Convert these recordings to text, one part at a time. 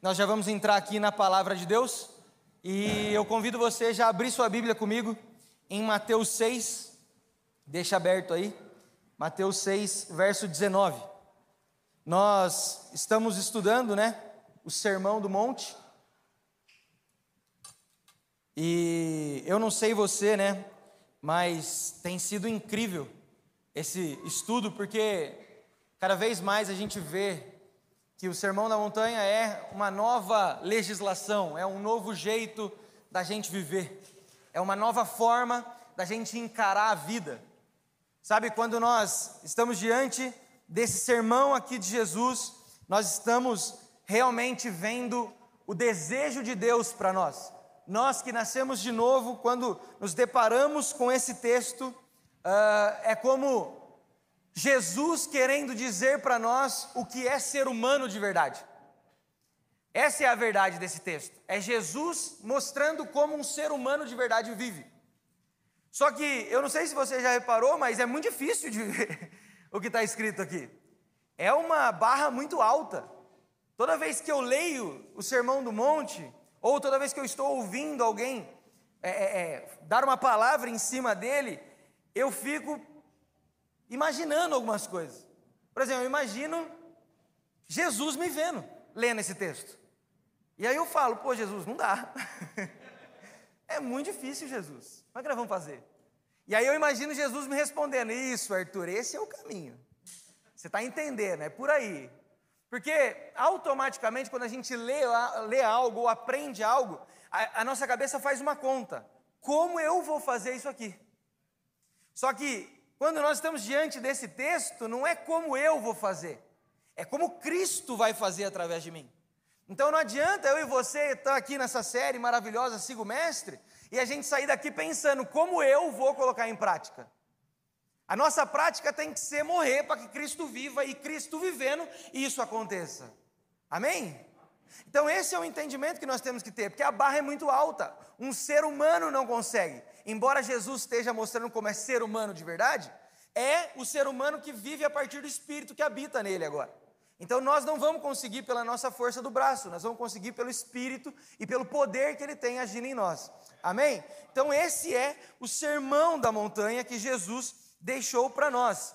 Nós já vamos entrar aqui na palavra de Deus. E eu convido você já a abrir sua Bíblia comigo em Mateus 6, deixa aberto aí, Mateus 6, verso 19. Nós estamos estudando, né, o Sermão do Monte. E eu não sei você, né, mas tem sido incrível esse estudo porque cada vez mais a gente vê que o Sermão da Montanha é uma nova legislação, é um novo jeito da gente viver, é uma nova forma da gente encarar a vida. Sabe, quando nós estamos diante desse sermão aqui de Jesus, nós estamos realmente vendo o desejo de Deus para nós. Nós que nascemos de novo, quando nos deparamos com esse texto, uh, é como Jesus querendo dizer para nós o que é ser humano de verdade. Essa é a verdade desse texto. É Jesus mostrando como um ser humano de verdade vive. Só que eu não sei se você já reparou, mas é muito difícil de ver o que está escrito aqui. É uma barra muito alta. Toda vez que eu leio o Sermão do Monte, ou toda vez que eu estou ouvindo alguém é, é, é dar uma palavra em cima dele, eu fico imaginando algumas coisas. Por exemplo, eu imagino Jesus me vendo, lendo esse texto. E aí eu falo, pô, Jesus, não dá. é muito difícil, Jesus. Como é que nós vamos fazer? E aí eu imagino Jesus me respondendo: Isso, Arthur, esse é o caminho. Você está entendendo, é por aí. Porque automaticamente, quando a gente lê, lê algo ou aprende algo, a, a nossa cabeça faz uma conta: como eu vou fazer isso aqui? Só que quando nós estamos diante desse texto, não é como eu vou fazer, é como Cristo vai fazer através de mim. Então não adianta eu e você estar aqui nessa série maravilhosa, Siga o Mestre, e a gente sair daqui pensando como eu vou colocar em prática. A nossa prática tem que ser morrer para que Cristo viva e Cristo vivendo isso aconteça. Amém? Então esse é o entendimento que nós temos que ter, porque a barra é muito alta. Um ser humano não consegue embora Jesus esteja mostrando como é ser humano de verdade, é o ser humano que vive a partir do espírito que habita nele agora. Então nós não vamos conseguir pela nossa força do braço, nós vamos conseguir pelo espírito e pelo poder que ele tem agindo em nós. Amém? Então esse é o sermão da montanha que Jesus deixou para nós.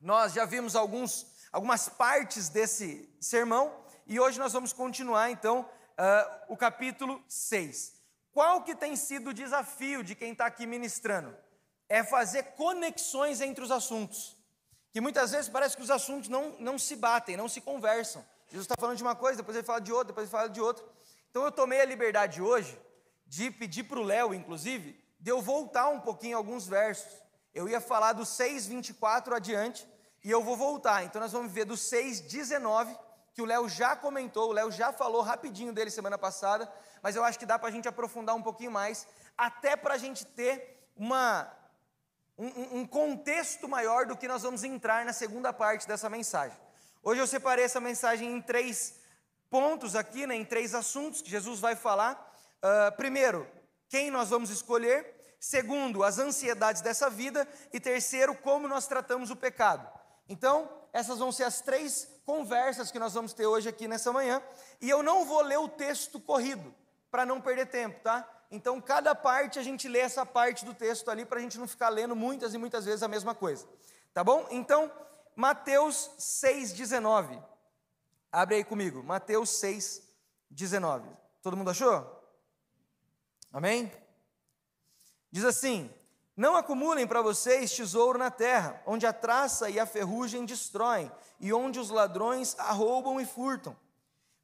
Nós já vimos alguns, algumas partes desse sermão e hoje nós vamos continuar então uh, o capítulo 6. Qual que tem sido o desafio de quem está aqui ministrando? É fazer conexões entre os assuntos. Que muitas vezes parece que os assuntos não, não se batem, não se conversam. Jesus está falando de uma coisa, depois ele fala de outra, depois ele fala de outra. Então eu tomei a liberdade hoje de pedir para o Léo, inclusive, de eu voltar um pouquinho alguns versos. Eu ia falar do 6,24 adiante e eu vou voltar. Então nós vamos ver do 6,19, que o Léo já comentou, o Léo já falou rapidinho dele semana passada, mas eu acho que dá para a gente aprofundar um pouquinho mais, até para a gente ter uma, um, um contexto maior do que nós vamos entrar na segunda parte dessa mensagem. Hoje eu separei essa mensagem em três pontos aqui, né, em três assuntos que Jesus vai falar. Uh, primeiro, quem nós vamos escolher. Segundo, as ansiedades dessa vida. E terceiro, como nós tratamos o pecado. Então, essas vão ser as três conversas que nós vamos ter hoje aqui nessa manhã. E eu não vou ler o texto corrido para não perder tempo, tá? Então, cada parte a gente lê essa parte do texto ali para a gente não ficar lendo muitas e muitas vezes a mesma coisa, tá bom? Então, Mateus 6,19. Abre aí comigo, Mateus 6,19. Todo mundo achou? Amém? Diz assim: Não acumulem para vocês tesouro na terra, onde a traça e a ferrugem destroem, e onde os ladrões arrombam e furtam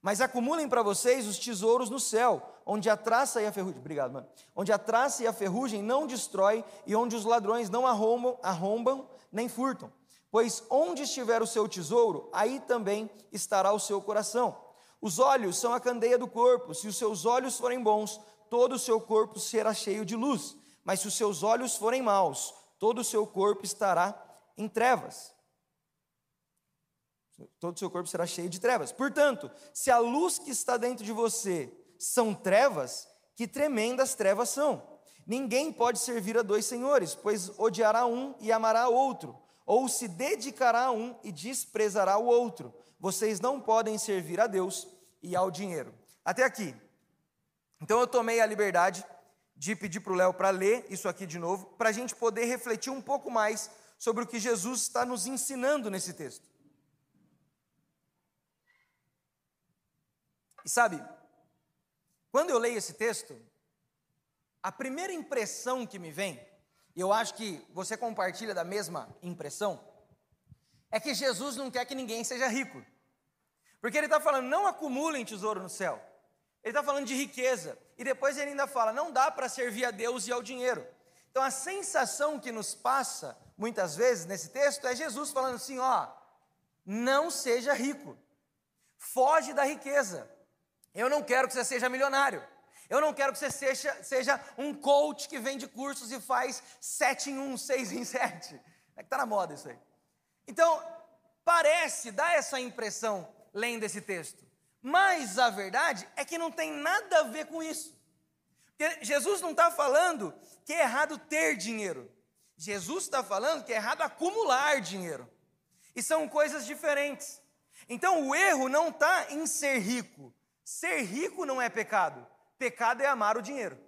mas acumulem para vocês os tesouros no céu, onde a traça e a ferrugem, obrigado, mano. Onde a traça e a ferrugem não destrói e onde os ladrões não arrombam, arrombam nem furtam. Pois onde estiver o seu tesouro, aí também estará o seu coração. Os olhos são a candeia do corpo. Se os seus olhos forem bons, todo o seu corpo será cheio de luz. Mas se os seus olhos forem maus, todo o seu corpo estará em trevas todo o seu corpo será cheio de trevas. Portanto, se a luz que está dentro de você são trevas, que tremendas trevas são. Ninguém pode servir a dois senhores, pois odiará um e amará outro, ou se dedicará a um e desprezará o outro. Vocês não podem servir a Deus e ao dinheiro. Até aqui. Então eu tomei a liberdade de pedir para o Léo para ler isso aqui de novo, para a gente poder refletir um pouco mais sobre o que Jesus está nos ensinando nesse texto. E sabe, quando eu leio esse texto, a primeira impressão que me vem, e eu acho que você compartilha da mesma impressão, é que Jesus não quer que ninguém seja rico. Porque ele está falando, não acumulem tesouro no céu. Ele está falando de riqueza. E depois ele ainda fala, não dá para servir a Deus e ao dinheiro. Então a sensação que nos passa, muitas vezes, nesse texto, é Jesus falando assim: ó, não seja rico, foge da riqueza. Eu não quero que você seja milionário. Eu não quero que você seja, seja um coach que vende cursos e faz sete em um, seis em sete. É que está na moda isso aí. Então, parece, dá essa impressão lendo esse texto. Mas a verdade é que não tem nada a ver com isso. Porque Jesus não está falando que é errado ter dinheiro. Jesus está falando que é errado acumular dinheiro. E são coisas diferentes. Então o erro não está em ser rico, Ser rico não é pecado, pecado é amar o dinheiro.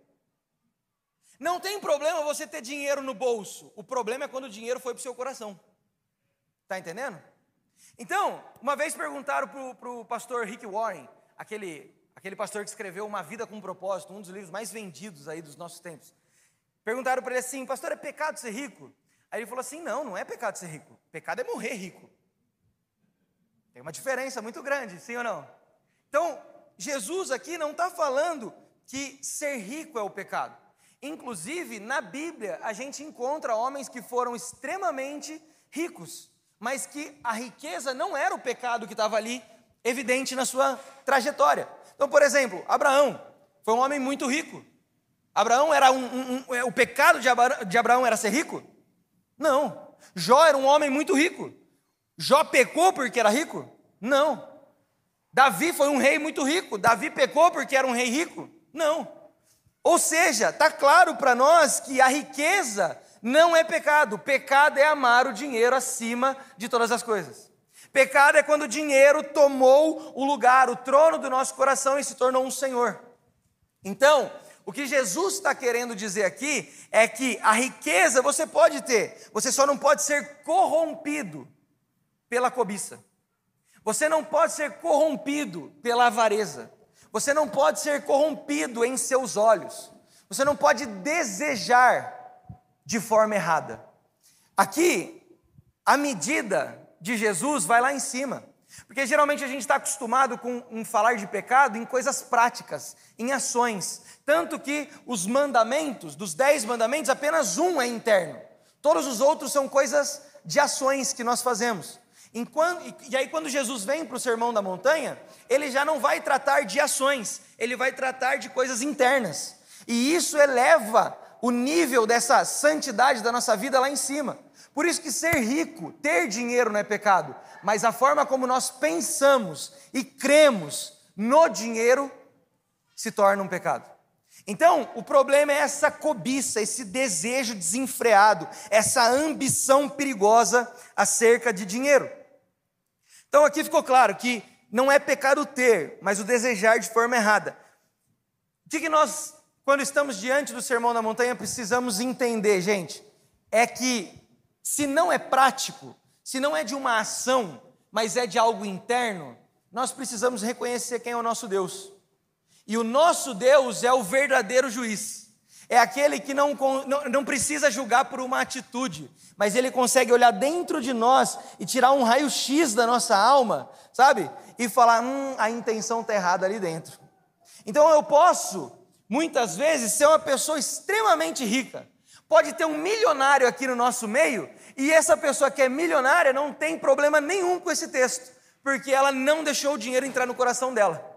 Não tem problema você ter dinheiro no bolso, o problema é quando o dinheiro foi para o seu coração. Está entendendo? Então, uma vez perguntaram para o pastor Rick Warren, aquele, aquele pastor que escreveu Uma Vida com Propósito, um dos livros mais vendidos aí dos nossos tempos. Perguntaram para ele assim, pastor, é pecado ser rico? Aí ele falou assim, não, não é pecado ser rico, pecado é morrer rico. Tem uma diferença muito grande, sim ou não? Então, Jesus aqui não está falando que ser rico é o pecado. Inclusive, na Bíblia, a gente encontra homens que foram extremamente ricos, mas que a riqueza não era o pecado que estava ali evidente na sua trajetória. Então, por exemplo, Abraão foi um homem muito rico. Abraão era um, um, um é, o pecado de de Abraão era ser rico? Não. Jó era um homem muito rico. Jó pecou porque era rico? Não. Davi foi um rei muito rico. Davi pecou porque era um rei rico? Não. Ou seja, está claro para nós que a riqueza não é pecado. Pecado é amar o dinheiro acima de todas as coisas. Pecado é quando o dinheiro tomou o lugar, o trono do nosso coração e se tornou um senhor. Então, o que Jesus está querendo dizer aqui é que a riqueza você pode ter, você só não pode ser corrompido pela cobiça. Você não pode ser corrompido pela avareza. Você não pode ser corrompido em seus olhos. Você não pode desejar de forma errada. Aqui, a medida de Jesus vai lá em cima. Porque geralmente a gente está acostumado com um falar de pecado em coisas práticas, em ações. Tanto que os mandamentos, dos dez mandamentos, apenas um é interno. Todos os outros são coisas de ações que nós fazemos. Enquanto, e aí, quando Jesus vem para o sermão da montanha, ele já não vai tratar de ações, ele vai tratar de coisas internas. E isso eleva o nível dessa santidade da nossa vida lá em cima. Por isso que ser rico, ter dinheiro não é pecado, mas a forma como nós pensamos e cremos no dinheiro se torna um pecado. Então, o problema é essa cobiça, esse desejo desenfreado, essa ambição perigosa acerca de dinheiro. Então aqui ficou claro que não é pecado ter, mas o desejar de forma errada. O que, que nós, quando estamos diante do sermão da montanha, precisamos entender, gente? É que se não é prático, se não é de uma ação, mas é de algo interno, nós precisamos reconhecer quem é o nosso Deus. E o nosso Deus é o verdadeiro juiz. É aquele que não, não, não precisa julgar por uma atitude, mas ele consegue olhar dentro de nós e tirar um raio-x da nossa alma, sabe? E falar: hum, a intenção está errada ali dentro. Então eu posso, muitas vezes, ser uma pessoa extremamente rica. Pode ter um milionário aqui no nosso meio, e essa pessoa que é milionária não tem problema nenhum com esse texto, porque ela não deixou o dinheiro entrar no coração dela.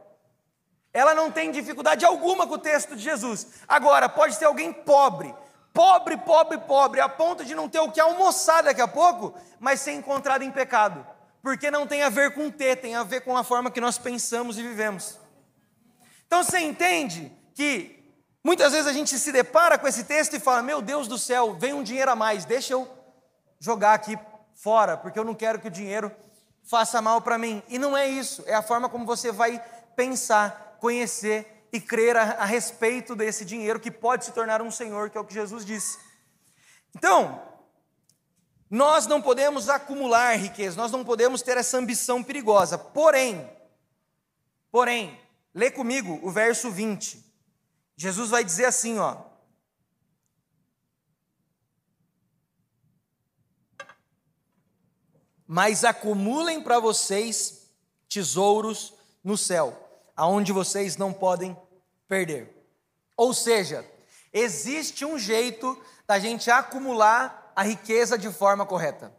Ela não tem dificuldade alguma com o texto de Jesus. Agora, pode ser alguém pobre, pobre, pobre, pobre, a ponto de não ter o que almoçar daqui a pouco, mas ser encontrado em pecado. Porque não tem a ver com ter, tem a ver com a forma que nós pensamos e vivemos. Então você entende que muitas vezes a gente se depara com esse texto e fala: Meu Deus do céu, vem um dinheiro a mais, deixa eu jogar aqui fora, porque eu não quero que o dinheiro faça mal para mim. E não é isso, é a forma como você vai pensar, conhecer e crer a, a respeito desse dinheiro que pode se tornar um senhor, que é o que Jesus disse. Então, nós não podemos acumular riqueza, nós não podemos ter essa ambição perigosa. Porém, porém, lê comigo o verso 20. Jesus vai dizer assim, ó: Mas acumulem para vocês tesouros no céu, aonde vocês não podem perder. Ou seja, existe um jeito da gente acumular a riqueza de forma correta.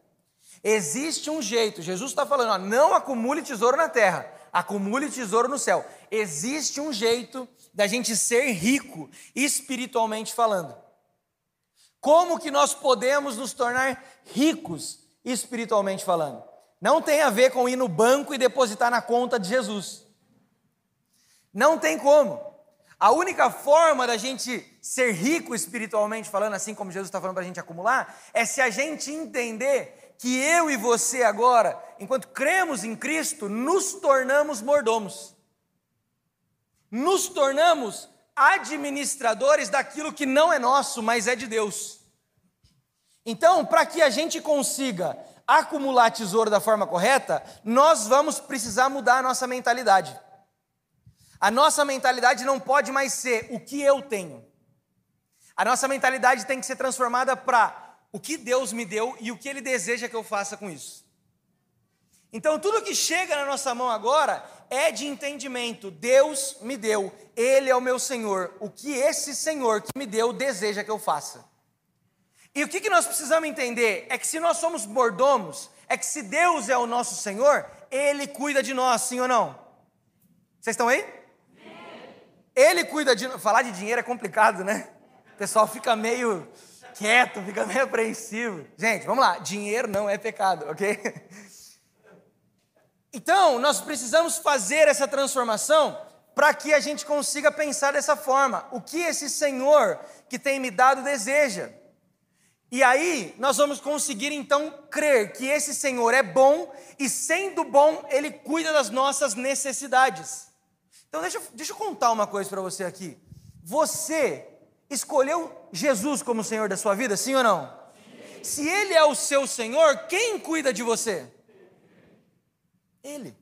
Existe um jeito, Jesus está falando, ó, não acumule tesouro na terra, acumule tesouro no céu. Existe um jeito da gente ser rico espiritualmente falando. Como que nós podemos nos tornar ricos espiritualmente falando? Não tem a ver com ir no banco e depositar na conta de Jesus. Não tem como. A única forma da gente ser rico espiritualmente falando, assim como Jesus está falando para a gente acumular, é se a gente entender que eu e você agora, enquanto cremos em Cristo, nos tornamos mordomos. Nos tornamos administradores daquilo que não é nosso, mas é de Deus. Então, para que a gente consiga acumular tesouro da forma correta, nós vamos precisar mudar a nossa mentalidade. A nossa mentalidade não pode mais ser o que eu tenho. A nossa mentalidade tem que ser transformada para o que Deus me deu e o que Ele deseja que eu faça com isso. Então, tudo que chega na nossa mão agora é de entendimento. Deus me deu, Ele é o meu Senhor. O que esse Senhor que me deu deseja que eu faça. E o que, que nós precisamos entender é que se nós somos mordomos, é que se Deus é o nosso Senhor, Ele cuida de nós, sim ou não? Vocês estão aí? Ele cuida de. Falar de dinheiro é complicado, né? O pessoal fica meio quieto, fica meio apreensivo. Gente, vamos lá. Dinheiro não é pecado, ok? Então, nós precisamos fazer essa transformação para que a gente consiga pensar dessa forma. O que esse Senhor que tem me dado deseja? E aí, nós vamos conseguir então crer que esse Senhor é bom e, sendo bom, Ele cuida das nossas necessidades. Então deixa, deixa eu contar uma coisa para você aqui. Você escolheu Jesus como Senhor da sua vida, sim ou não? Sim. Se Ele é o seu Senhor, quem cuida de você? Ele.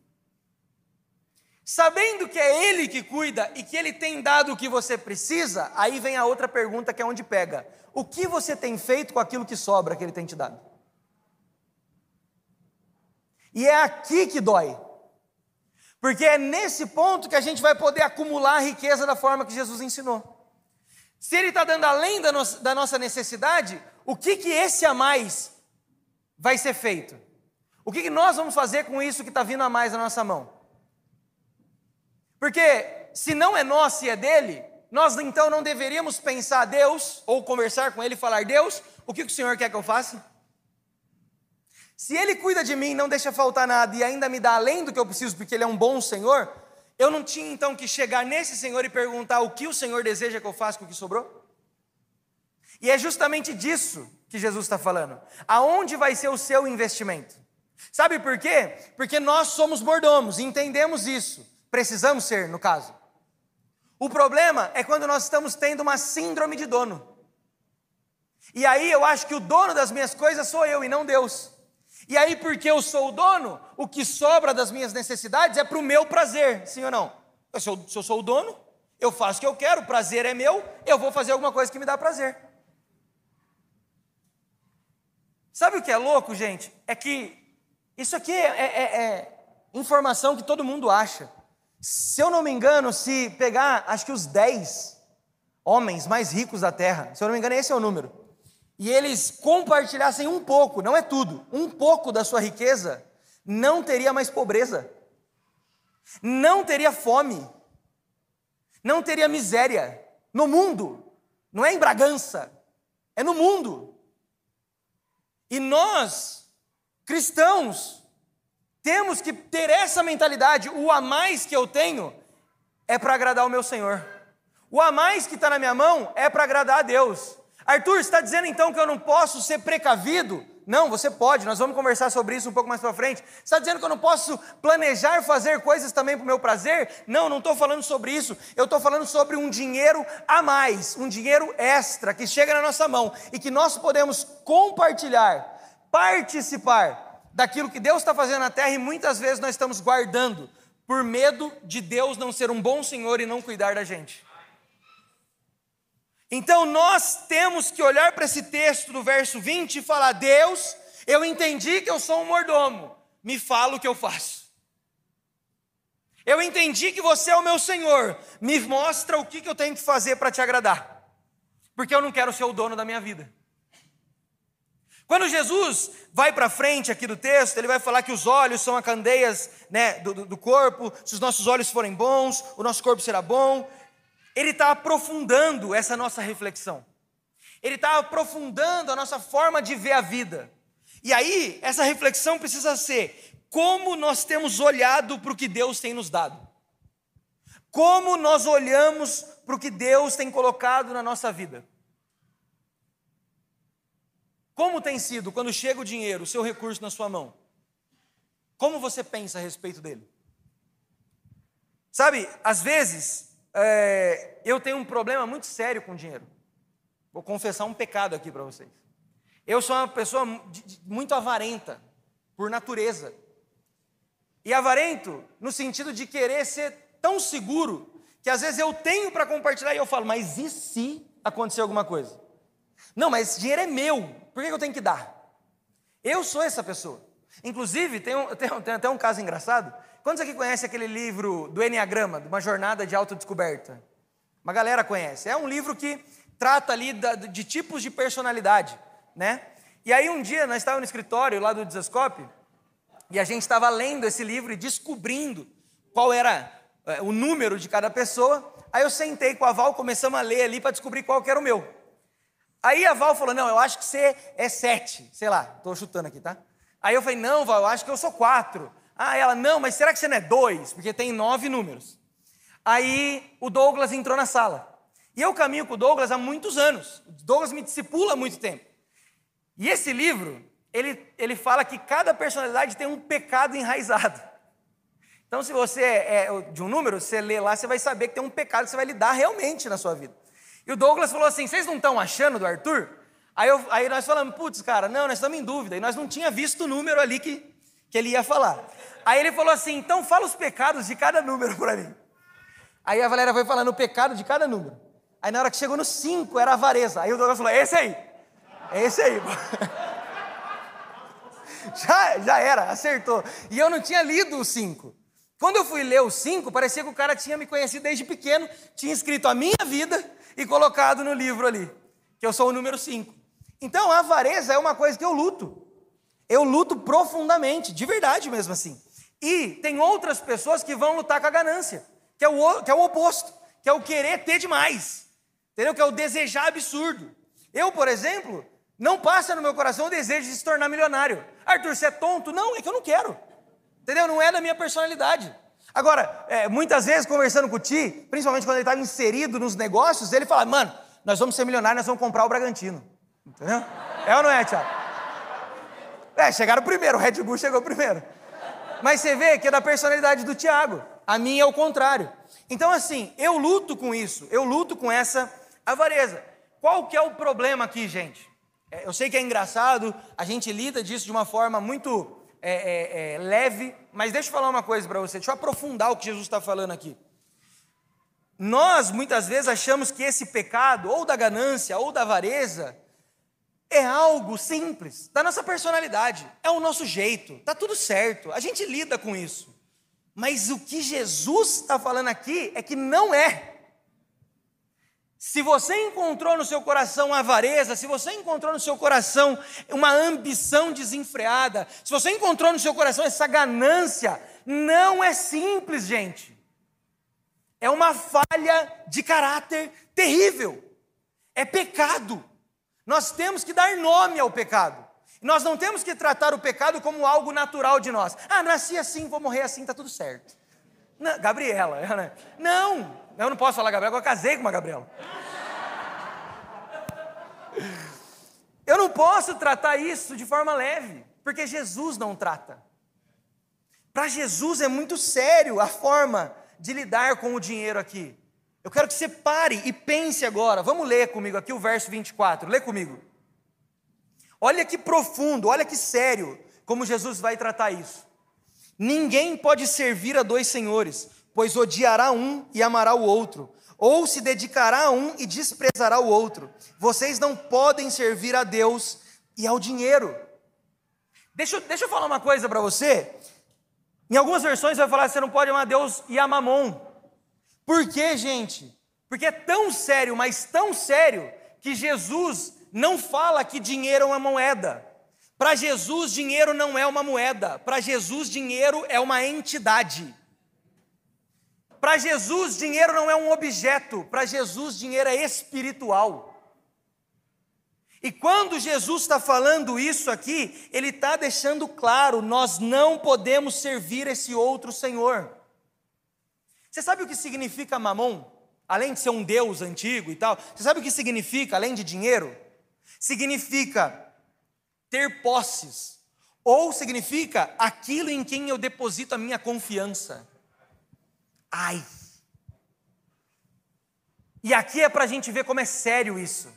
Sabendo que é Ele que cuida e que Ele tem dado o que você precisa, aí vem a outra pergunta que é onde pega: o que você tem feito com aquilo que sobra que Ele tem te dado? E é aqui que dói. Porque é nesse ponto que a gente vai poder acumular a riqueza da forma que Jesus ensinou. Se Ele está dando além da, no da nossa necessidade, o que, que esse a mais vai ser feito? O que, que nós vamos fazer com isso que está vindo a mais na nossa mão? Porque se não é nosso e é dele, nós então não deveríamos pensar Deus, ou conversar com Ele e falar: Deus, o que, que o Senhor quer que eu faça? Se Ele cuida de mim, não deixa faltar nada e ainda me dá além do que eu preciso, porque Ele é um bom Senhor, eu não tinha então que chegar nesse Senhor e perguntar o que o Senhor deseja que eu faça com o que sobrou? E é justamente disso que Jesus está falando. Aonde vai ser o seu investimento? Sabe por quê? Porque nós somos mordomos, entendemos isso. Precisamos ser, no caso. O problema é quando nós estamos tendo uma síndrome de dono. E aí eu acho que o dono das minhas coisas sou eu e não Deus. E aí, porque eu sou o dono, o que sobra das minhas necessidades é para o meu prazer, sim ou não? Eu se eu sou o dono, eu faço o que eu quero, o prazer é meu, eu vou fazer alguma coisa que me dá prazer. Sabe o que é louco, gente? É que isso aqui é, é, é, é informação que todo mundo acha. Se eu não me engano, se pegar, acho que os 10 homens mais ricos da terra, se eu não me engano, esse é o número e eles compartilhassem um pouco, não é tudo, um pouco da sua riqueza, não teria mais pobreza, não teria fome, não teria miséria no mundo, não é em Bragança, é no mundo. E nós, cristãos, temos que ter essa mentalidade: o a mais que eu tenho é para agradar o meu Senhor, o a mais que está na minha mão é para agradar a Deus. Arthur, está dizendo então que eu não posso ser precavido? Não, você pode, nós vamos conversar sobre isso um pouco mais para frente. Está dizendo que eu não posso planejar fazer coisas também para o meu prazer? Não, não estou falando sobre isso. Eu estou falando sobre um dinheiro a mais, um dinheiro extra que chega na nossa mão e que nós podemos compartilhar, participar daquilo que Deus está fazendo na terra e muitas vezes nós estamos guardando por medo de Deus não ser um bom Senhor e não cuidar da gente. Então nós temos que olhar para esse texto do verso 20 e falar: Deus, eu entendi que eu sou um mordomo, me fala o que eu faço. Eu entendi que você é o meu Senhor, me mostra o que eu tenho que fazer para te agradar, porque eu não quero ser o dono da minha vida. Quando Jesus vai para frente aqui do texto, ele vai falar que os olhos são as candeias né, do, do corpo, se os nossos olhos forem bons, o nosso corpo será bom ele está aprofundando essa nossa reflexão. Ele está aprofundando a nossa forma de ver a vida. E aí, essa reflexão precisa ser: como nós temos olhado para o que Deus tem nos dado? Como nós olhamos para o que Deus tem colocado na nossa vida? Como tem sido quando chega o dinheiro, o seu recurso na sua mão? Como você pensa a respeito dele? Sabe, às vezes é, eu tenho um problema muito sério com dinheiro. Vou confessar um pecado aqui para vocês. Eu sou uma pessoa muito avarenta, por natureza. E avarento no sentido de querer ser tão seguro que às vezes eu tenho para compartilhar e eu falo, mas e se acontecer alguma coisa? Não, mas esse dinheiro é meu, por que eu tenho que dar? Eu sou essa pessoa. Inclusive, tem, um, tem, tem até um caso engraçado Quantos aqui conhecem aquele livro do Enneagrama, de uma jornada de autodescoberta? Uma galera conhece. É um livro que trata ali de tipos de personalidade, né? E aí um dia nós estávamos no escritório lá do Desascope e a gente estava lendo esse livro e descobrindo qual era é, o número de cada pessoa. Aí eu sentei com a Val, começamos a ler ali para descobrir qual que era o meu. Aí a Val falou: Não, eu acho que você é sete, sei lá, estou chutando aqui, tá? Aí eu falei: Não, Val, eu acho que eu sou quatro. Ah, ela, não, mas será que você não é dois? Porque tem nove números. Aí o Douglas entrou na sala. E eu caminho com o Douglas há muitos anos. O Douglas me discipula há muito tempo. E esse livro, ele, ele fala que cada personalidade tem um pecado enraizado. Então, se você é, é de um número, você lê lá, você vai saber que tem um pecado que você vai lidar realmente na sua vida. E o Douglas falou assim: vocês não estão achando do Arthur? Aí, eu, aí nós falamos, putz, cara, não, nós estamos em dúvida. E nós não tinha visto o número ali que, que ele ia falar. Aí ele falou assim: então fala os pecados de cada número para mim. Aí a Valéria foi falando o pecado de cada número. Aí na hora que chegou no 5 era avareza. Aí o Douglas falou: esse aí. É esse aí. já, já era, acertou. E eu não tinha lido o 5. Quando eu fui ler o 5, parecia que o cara tinha me conhecido desde pequeno, tinha escrito a minha vida e colocado no livro ali, que eu sou o número 5. Então a avareza é uma coisa que eu luto. Eu luto profundamente, de verdade mesmo assim. E tem outras pessoas que vão lutar com a ganância, que é o, que é o oposto, que é o querer ter demais, entendeu? Que é o desejar absurdo. Eu, por exemplo, não passa no meu coração o desejo de se tornar milionário. Arthur, você é tonto? Não, é que eu não quero, entendeu? Não é da minha personalidade. Agora, é, muitas vezes conversando com o Ti, principalmente quando ele estava inserido nos negócios, ele fala: mano, nós vamos ser milionários, nós vamos comprar o Bragantino. Entendeu? É ou não é, Tiago? É, chegaram primeiro, o Red Bull chegou primeiro. Mas você vê que é da personalidade do Tiago. A minha é o contrário. Então, assim, eu luto com isso, eu luto com essa avareza. Qual que é o problema aqui, gente? É, eu sei que é engraçado, a gente lida disso de uma forma muito é, é, é leve, mas deixa eu falar uma coisa para você, deixa eu aprofundar o que Jesus está falando aqui. Nós, muitas vezes, achamos que esse pecado, ou da ganância, ou da avareza, é algo simples, da nossa personalidade, é o nosso jeito, tá tudo certo, a gente lida com isso. Mas o que Jesus está falando aqui é que não é. Se você encontrou no seu coração avareza, se você encontrou no seu coração uma ambição desenfreada, se você encontrou no seu coração essa ganância, não é simples, gente. É uma falha de caráter terrível. É pecado. Nós temos que dar nome ao pecado. Nós não temos que tratar o pecado como algo natural de nós. Ah, nasci assim, vou morrer assim, está tudo certo. Não, Gabriela, né? não, eu não posso falar Gabriela, eu casei com uma Gabriela. Eu não, posso tratar isso de forma leve, porque Jesus não trata. Para Jesus é muito sério a forma de lidar com o dinheiro aqui. Eu quero que você pare e pense agora. Vamos ler comigo aqui o verso 24. Lê comigo. Olha que profundo, olha que sério como Jesus vai tratar isso. Ninguém pode servir a dois senhores, pois odiará um e amará o outro, ou se dedicará a um e desprezará o outro. Vocês não podem servir a Deus e ao dinheiro. Deixa, deixa eu falar uma coisa para você. Em algumas versões vai falar que você não pode amar Deus e a mamon. Por quê, gente? Porque é tão sério, mas tão sério, que Jesus não fala que dinheiro é uma moeda. Para Jesus, dinheiro não é uma moeda. Para Jesus, dinheiro é uma entidade. Para Jesus, dinheiro não é um objeto. Para Jesus, dinheiro é espiritual. E quando Jesus está falando isso aqui, ele está deixando claro: nós não podemos servir esse outro Senhor. Você sabe o que significa mamon? Além de ser um Deus antigo e tal, você sabe o que significa, além de dinheiro? significa ter posses, ou significa aquilo em quem eu deposito a minha confiança. Ai! E aqui é para a gente ver como é sério isso.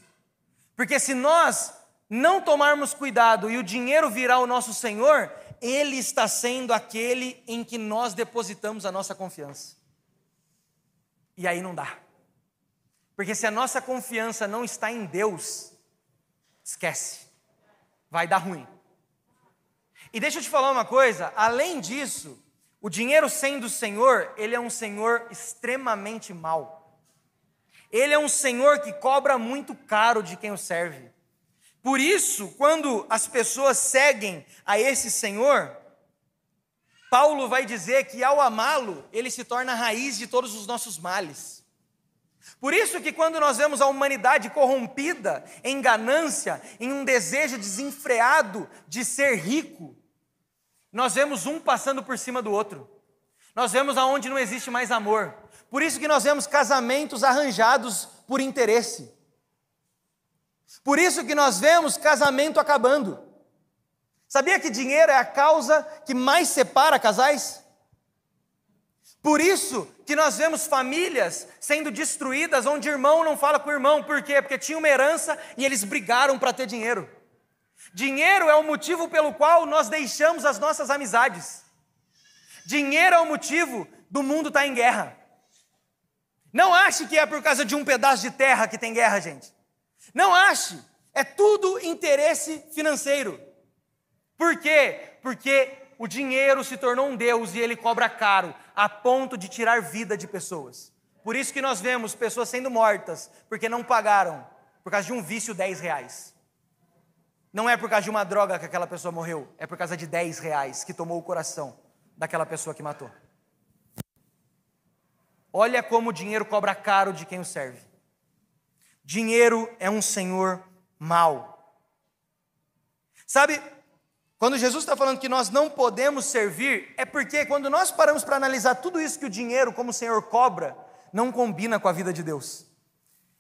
Porque se nós não tomarmos cuidado e o dinheiro virar o nosso Senhor, ele está sendo aquele em que nós depositamos a nossa confiança. E aí não dá. Porque se a nossa confiança não está em Deus, esquece, vai dar ruim. E deixa eu te falar uma coisa, além disso, o dinheiro sendo Senhor, ele é um Senhor extremamente mau. Ele é um Senhor que cobra muito caro de quem o serve. Por isso, quando as pessoas seguem a esse Senhor, Paulo vai dizer que ao amá-lo, ele se torna a raiz de todos os nossos males. Por isso que quando nós vemos a humanidade corrompida em ganância, em um desejo desenfreado de ser rico, nós vemos um passando por cima do outro. Nós vemos aonde não existe mais amor. Por isso que nós vemos casamentos arranjados por interesse. Por isso que nós vemos casamento acabando. Sabia que dinheiro é a causa que mais separa casais? Por isso que nós vemos famílias sendo destruídas onde irmão não fala com irmão, por quê? Porque tinha uma herança e eles brigaram para ter dinheiro. Dinheiro é o motivo pelo qual nós deixamos as nossas amizades. Dinheiro é o motivo do mundo estar tá em guerra. Não ache que é por causa de um pedaço de terra que tem guerra, gente. Não ache. É tudo interesse financeiro. Por quê? Porque o dinheiro se tornou um Deus e ele cobra caro, a ponto de tirar vida de pessoas. Por isso que nós vemos pessoas sendo mortas, porque não pagaram, por causa de um vício 10 reais. Não é por causa de uma droga que aquela pessoa morreu, é por causa de 10 reais que tomou o coração daquela pessoa que matou. Olha como o dinheiro cobra caro de quem o serve. Dinheiro é um senhor mau. Sabe, quando Jesus está falando que nós não podemos servir, é porque quando nós paramos para analisar tudo isso que o dinheiro, como o Senhor cobra, não combina com a vida de Deus.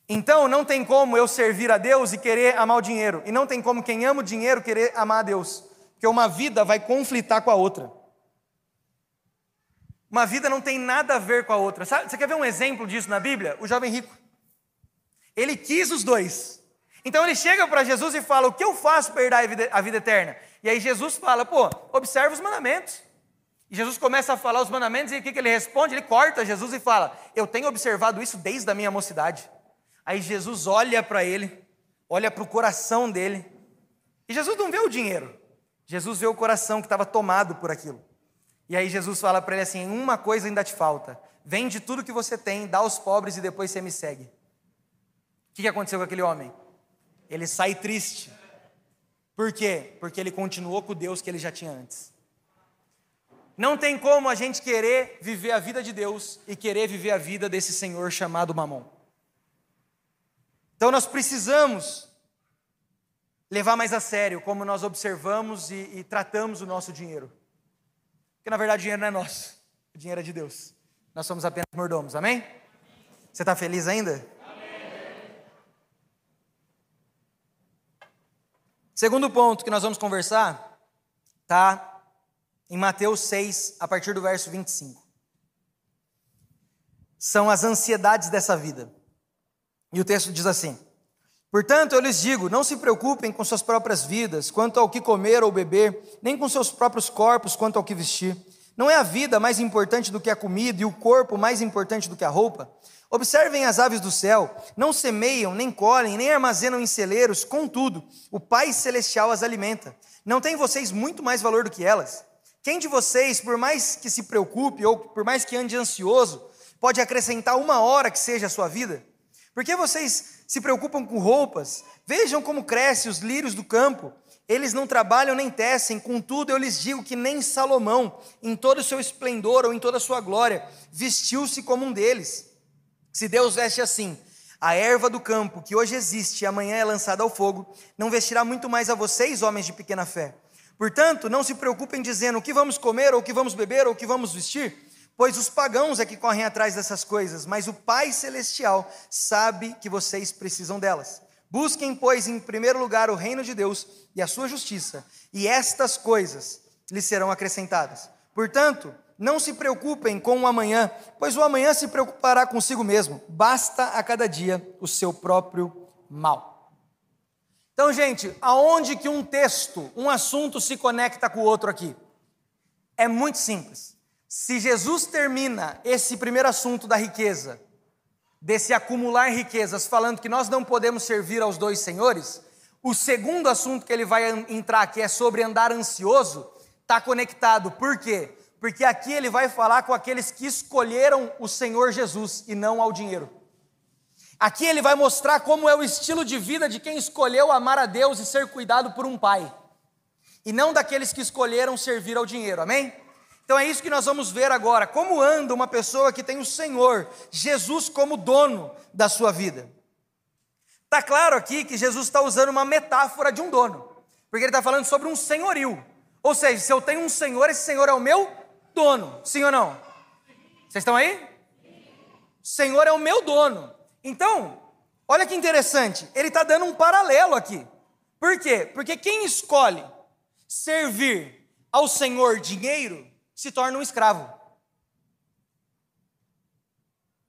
Então não tem como eu servir a Deus e querer amar o dinheiro, e não tem como quem ama o dinheiro querer amar a Deus, porque uma vida vai conflitar com a outra. Uma vida não tem nada a ver com a outra. Sabe, você quer ver um exemplo disso na Bíblia? O jovem rico. Ele quis os dois. Então ele chega para Jesus e fala: O que eu faço para herdar a vida, a vida eterna? E aí Jesus fala, pô, observa os mandamentos. E Jesus começa a falar os mandamentos e o que, que ele responde? Ele corta Jesus e fala: Eu tenho observado isso desde a minha mocidade. Aí Jesus olha para ele, olha para o coração dele. E Jesus não vê o dinheiro, Jesus vê o coração que estava tomado por aquilo. E aí Jesus fala para ele assim: Uma coisa ainda te falta. Vende tudo que você tem, dá aos pobres e depois você me segue. O que aconteceu com aquele homem? Ele sai triste. Por quê? Porque ele continuou com o Deus que ele já tinha antes. Não tem como a gente querer viver a vida de Deus e querer viver a vida desse Senhor chamado Mamon. Então nós precisamos levar mais a sério como nós observamos e, e tratamos o nosso dinheiro. Porque na verdade o dinheiro não é nosso, o dinheiro é de Deus. Nós somos apenas mordomos, amém? Você está feliz ainda? Segundo ponto que nós vamos conversar está em Mateus 6, a partir do verso 25. São as ansiedades dessa vida. E o texto diz assim: Portanto, eu lhes digo: não se preocupem com suas próprias vidas, quanto ao que comer ou beber, nem com seus próprios corpos, quanto ao que vestir. Não é a vida mais importante do que a comida e o corpo mais importante do que a roupa? Observem as aves do céu, não semeiam, nem colhem, nem armazenam em celeiros, contudo, o Pai Celestial as alimenta. Não tem vocês muito mais valor do que elas? Quem de vocês, por mais que se preocupe ou por mais que ande ansioso, pode acrescentar uma hora que seja a sua vida? Por que vocês se preocupam com roupas? Vejam como crescem os lírios do campo. Eles não trabalham nem tecem, contudo eu lhes digo que nem Salomão, em todo o seu esplendor ou em toda a sua glória, vestiu-se como um deles. Se Deus veste assim a erva do campo, que hoje existe e amanhã é lançada ao fogo, não vestirá muito mais a vocês, homens de pequena fé. Portanto, não se preocupem dizendo o que vamos comer, ou o que vamos beber, ou o que vamos vestir Pois os pagãos é que correm atrás dessas coisas, mas o Pai Celestial sabe que vocês precisam delas. Busquem, pois, em primeiro lugar o reino de Deus e a sua justiça, e estas coisas lhes serão acrescentadas. Portanto, não se preocupem com o amanhã, pois o amanhã se preocupará consigo mesmo. Basta a cada dia o seu próprio mal. Então, gente, aonde que um texto, um assunto se conecta com o outro aqui? É muito simples. Se Jesus termina esse primeiro assunto da riqueza, desse acumular riquezas, falando que nós não podemos servir aos dois senhores, o segundo assunto que ele vai entrar, que é sobre andar ansioso, está conectado. Por quê? Porque aqui ele vai falar com aqueles que escolheram o Senhor Jesus e não ao dinheiro. Aqui ele vai mostrar como é o estilo de vida de quem escolheu amar a Deus e ser cuidado por um pai, e não daqueles que escolheram servir ao dinheiro, amém? Então é isso que nós vamos ver agora. Como anda uma pessoa que tem o Senhor, Jesus, como dono da sua vida? Está claro aqui que Jesus está usando uma metáfora de um dono, porque ele está falando sobre um senhorio. Ou seja, se eu tenho um senhor, esse senhor é o meu dono. Sim ou não? Vocês estão aí? Senhor é o meu dono. Então, olha que interessante, ele está dando um paralelo aqui. Por quê? Porque quem escolhe servir ao Senhor dinheiro se torna um escravo.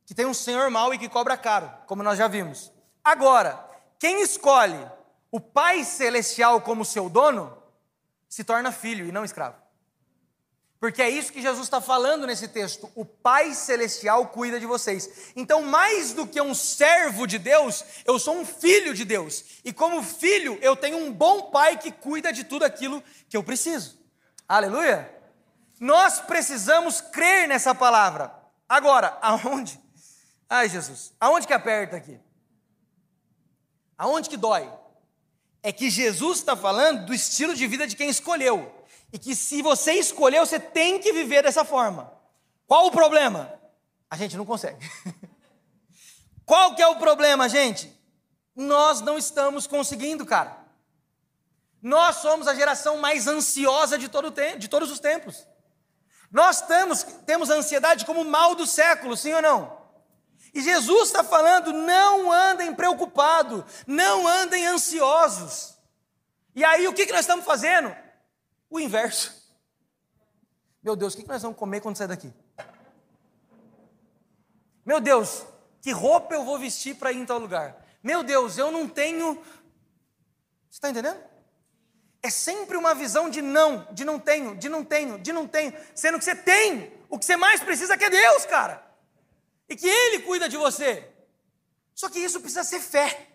Que tem um senhor mau e que cobra caro, como nós já vimos. Agora, quem escolhe o Pai Celestial como seu dono, se torna filho e não escravo. Porque é isso que Jesus está falando nesse texto. O Pai Celestial cuida de vocês. Então, mais do que um servo de Deus, eu sou um filho de Deus. E como filho, eu tenho um bom pai que cuida de tudo aquilo que eu preciso. Aleluia! Nós precisamos crer nessa palavra. Agora, aonde? Ai, Jesus, aonde que aperta aqui? Aonde que dói? É que Jesus está falando do estilo de vida de quem escolheu. E que se você escolheu, você tem que viver dessa forma. Qual o problema? A gente não consegue. Qual que é o problema, gente? Nós não estamos conseguindo, cara. Nós somos a geração mais ansiosa de, todo tempo, de todos os tempos. Nós temos, temos a ansiedade como mal do século, sim ou não? E Jesus está falando: não andem preocupados, não andem ansiosos. E aí o que, que nós estamos fazendo? O inverso. Meu Deus, o que, que nós vamos comer quando sair daqui? Meu Deus, que roupa eu vou vestir para ir em tal lugar? Meu Deus, eu não tenho. Você está entendendo? É sempre uma visão de não, de não tenho, de não tenho, de não tenho, sendo que você tem. O que você mais precisa é que é Deus, cara. E que Ele cuida de você. Só que isso precisa ser fé.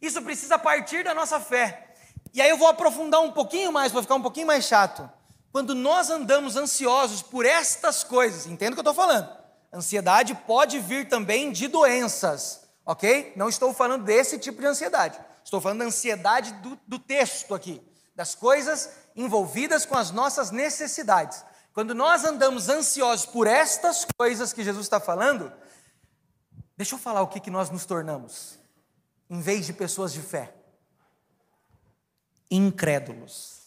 Isso precisa partir da nossa fé. E aí eu vou aprofundar um pouquinho mais, para ficar um pouquinho mais chato. Quando nós andamos ansiosos por estas coisas, entenda o que eu estou falando. Ansiedade pode vir também de doenças, ok? Não estou falando desse tipo de ansiedade. Estou falando da ansiedade do, do texto aqui, das coisas envolvidas com as nossas necessidades. Quando nós andamos ansiosos por estas coisas que Jesus está falando, deixa eu falar o que, que nós nos tornamos, em vez de pessoas de fé: incrédulos.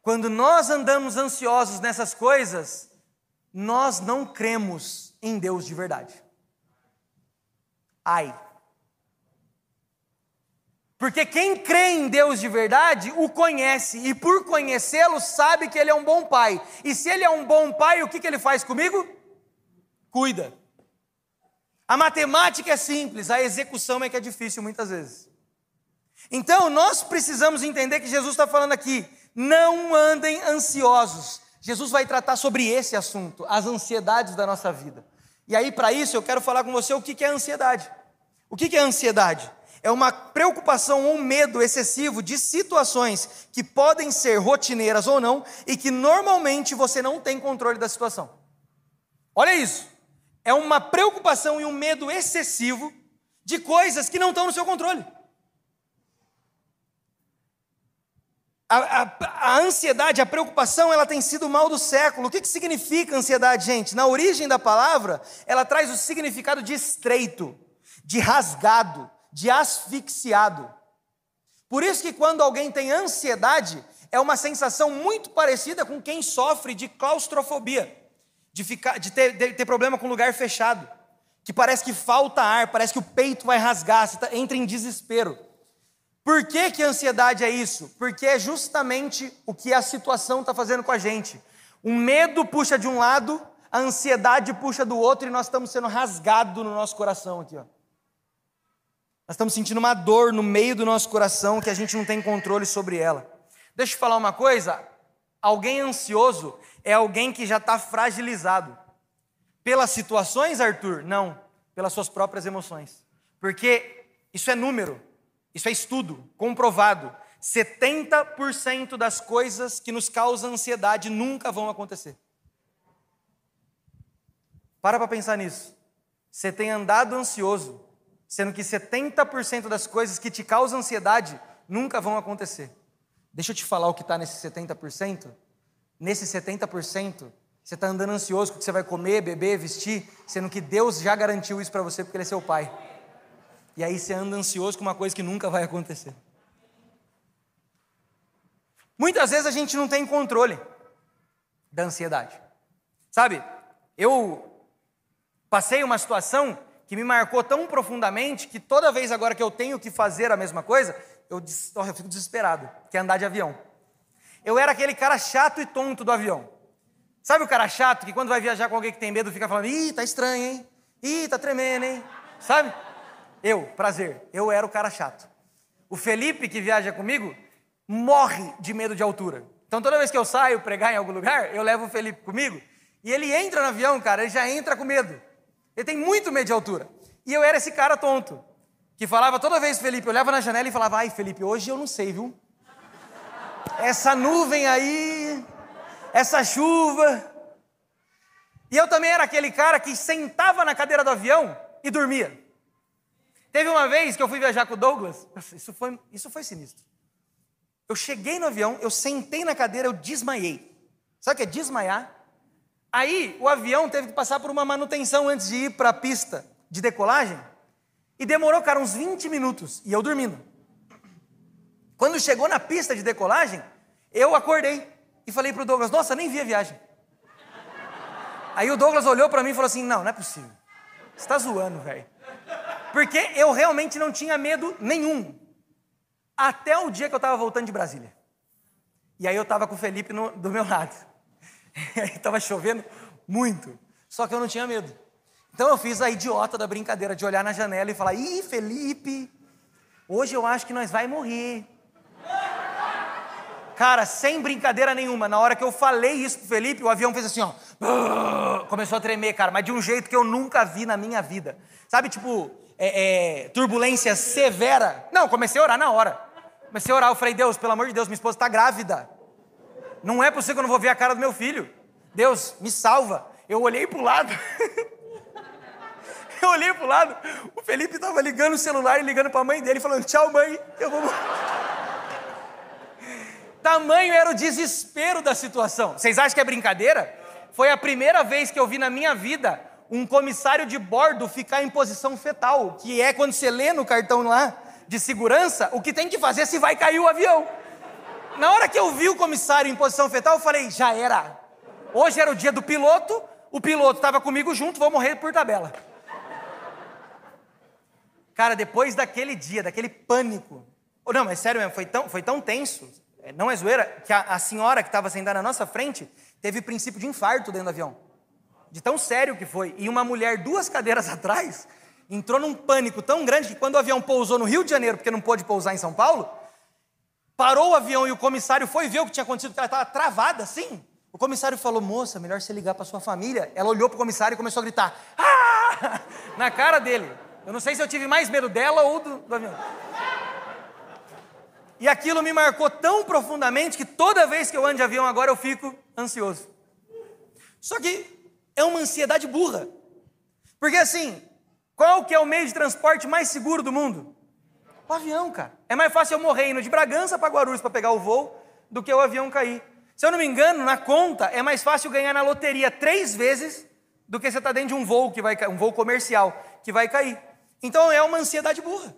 Quando nós andamos ansiosos nessas coisas, nós não cremos em Deus de verdade. Ai. Porque quem crê em Deus de verdade o conhece, e por conhecê-lo sabe que ele é um bom pai. E se ele é um bom pai, o que, que ele faz comigo? Cuida. A matemática é simples, a execução é que é difícil muitas vezes. Então, nós precisamos entender que Jesus está falando aqui: não andem ansiosos. Jesus vai tratar sobre esse assunto, as ansiedades da nossa vida. E aí, para isso, eu quero falar com você o que é ansiedade. O que é ansiedade? É uma preocupação ou medo excessivo de situações que podem ser rotineiras ou não e que normalmente você não tem controle da situação. Olha isso. É uma preocupação e um medo excessivo de coisas que não estão no seu controle. A, a, a, ansiedade, a preocupação, ela tem sido o mal do século. O que, que significa ansiedade, gente? Na origem da palavra, ela traz o significado de estreito, de rasgado, de asfixiado. Por isso que quando alguém tem ansiedade, é uma sensação muito parecida com quem sofre de claustrofobia, de, ficar, de, ter, de ter problema com lugar fechado, que parece que falta ar, parece que o peito vai rasgar, você tá, entra em desespero. Por que, que ansiedade é isso? Porque é justamente o que a situação está fazendo com a gente. O medo puxa de um lado, a ansiedade puxa do outro e nós estamos sendo rasgados no nosso coração aqui. Ó. Nós estamos sentindo uma dor no meio do nosso coração que a gente não tem controle sobre ela. Deixa eu falar uma coisa: alguém ansioso é alguém que já está fragilizado. Pelas situações, Arthur? Não, pelas suas próprias emoções. Porque isso é número. Isso é estudo comprovado. 70% das coisas que nos causam ansiedade nunca vão acontecer. Para para pensar nisso. Você tem andado ansioso, sendo que 70% das coisas que te causam ansiedade nunca vão acontecer. Deixa eu te falar o que está nesse 70%. Nesse 70%, você está andando ansioso com o que você vai comer, beber, vestir, sendo que Deus já garantiu isso para você porque Ele é seu Pai. E aí você anda ansioso com uma coisa que nunca vai acontecer. Muitas vezes a gente não tem controle da ansiedade. Sabe, eu passei uma situação que me marcou tão profundamente que toda vez agora que eu tenho que fazer a mesma coisa, eu, eu fico desesperado, que é andar de avião. Eu era aquele cara chato e tonto do avião. Sabe o cara chato que quando vai viajar com alguém que tem medo fica falando: ih, tá estranho, hein? Ih, tá tremendo, hein? Sabe? Eu, prazer, eu era o cara chato. O Felipe, que viaja comigo, morre de medo de altura. Então toda vez que eu saio pregar em algum lugar, eu levo o Felipe comigo, e ele entra no avião, cara, ele já entra com medo. Ele tem muito medo de altura. E eu era esse cara tonto, que falava toda vez, Felipe, eu olhava na janela e falava, ai Felipe, hoje eu não sei, viu? Essa nuvem aí, essa chuva. E eu também era aquele cara que sentava na cadeira do avião e dormia. Teve uma vez que eu fui viajar com o Douglas, isso foi, isso foi sinistro. Eu cheguei no avião, eu sentei na cadeira, eu desmaiei. Sabe o que é desmaiar? Aí o avião teve que passar por uma manutenção antes de ir para a pista de decolagem. E demorou, cara, uns 20 minutos. E eu dormindo. Quando chegou na pista de decolagem, eu acordei e falei para o Douglas: Nossa, nem vi a viagem. Aí o Douglas olhou para mim e falou assim: Não, não é possível. Você está zoando, velho. Porque eu realmente não tinha medo nenhum. Até o dia que eu estava voltando de Brasília. E aí eu estava com o Felipe no, do meu lado. Estava chovendo muito. Só que eu não tinha medo. Então eu fiz a idiota da brincadeira de olhar na janela e falar: Ih, Felipe, hoje eu acho que nós vai morrer. Cara, sem brincadeira nenhuma, na hora que eu falei isso pro Felipe, o avião fez assim, ó. Começou a tremer, cara, mas de um jeito que eu nunca vi na minha vida. Sabe, tipo, é, é, turbulência severa. Não, comecei a orar na hora. Comecei a orar, eu falei, Deus, pelo amor de Deus, minha esposa está grávida. Não é possível que eu não vou ver a cara do meu filho. Deus, me salva. Eu olhei para o lado. eu olhei para o lado. O Felipe estava ligando o celular e ligando para a mãe dele, falando: Tchau, mãe, eu vou. Tamanho era o desespero da situação. Vocês acham que é brincadeira? Foi a primeira vez que eu vi na minha vida um comissário de bordo ficar em posição fetal, que é quando você lê no cartão lá de segurança o que tem que fazer se vai cair o avião. Na hora que eu vi o comissário em posição fetal, eu falei: já era. Hoje era o dia do piloto, o piloto estava comigo junto, vou morrer por tabela. Cara, depois daquele dia, daquele pânico, não, mas sério mesmo, foi tão, foi tão tenso, é, não é zoeira, que a, a senhora que estava sentada na nossa frente teve princípio de infarto dentro do avião. De tão sério que foi. E uma mulher, duas cadeiras atrás, entrou num pânico tão grande que quando o avião pousou no Rio de Janeiro, porque não pôde pousar em São Paulo, parou o avião e o comissário foi ver o que tinha acontecido, porque ela estava travada assim. O comissário falou: Moça, melhor você ligar para sua família. Ela olhou para o comissário e começou a gritar: Ah! Na cara dele. Eu não sei se eu tive mais medo dela ou do, do avião. E aquilo me marcou tão profundamente que toda vez que eu ando de avião agora eu fico ansioso. Só que é uma ansiedade burra. Porque assim, qual que é o meio de transporte mais seguro do mundo? O avião, cara. É mais fácil eu morrer indo de Bragança para Guarulhos para pegar o voo do que o avião cair. Se eu não me engano, na conta é mais fácil ganhar na loteria três vezes do que você estar tá dentro de um voo que vai um voo comercial que vai cair. Então é uma ansiedade burra.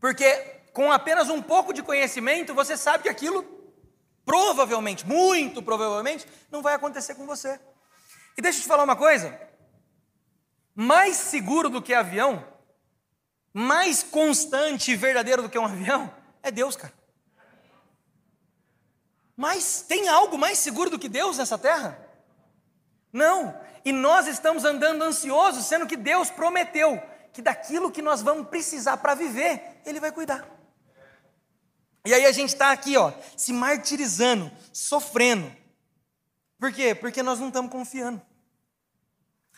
Porque com apenas um pouco de conhecimento, você sabe que aquilo provavelmente, muito provavelmente, não vai acontecer com você. E deixa eu te falar uma coisa: mais seguro do que avião, mais constante e verdadeiro do que um avião, é Deus, cara. Mas tem algo mais seguro do que Deus nessa terra? Não. E nós estamos andando ansiosos, sendo que Deus prometeu que daquilo que nós vamos precisar para viver, Ele vai cuidar. E aí a gente está aqui, ó, se martirizando, sofrendo. Por quê? Porque nós não estamos confiando.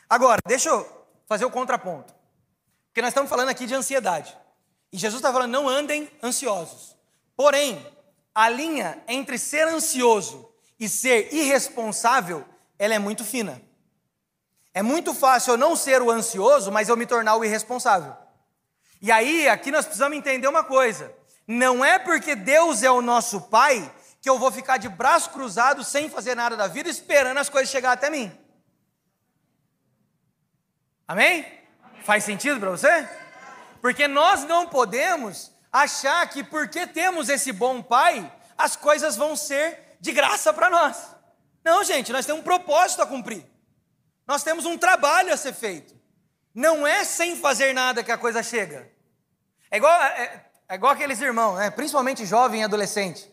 Agora, deixa eu fazer o contraponto. Porque nós estamos falando aqui de ansiedade. E Jesus está falando, não andem ansiosos. Porém, a linha entre ser ansioso e ser irresponsável, ela é muito fina. É muito fácil eu não ser o ansioso, mas eu me tornar o irresponsável. E aí, aqui nós precisamos entender uma coisa: não é porque Deus é o nosso Pai que eu vou ficar de braço cruzado sem fazer nada da vida, esperando as coisas chegar até mim. Amém? Faz sentido para você? Porque nós não podemos achar que porque temos esse bom Pai, as coisas vão ser de graça para nós. Não, gente, nós temos um propósito a cumprir. Nós temos um trabalho a ser feito. Não é sem fazer nada que a coisa chega. É igual, é, é igual aqueles irmãos, né? principalmente jovem e adolescente,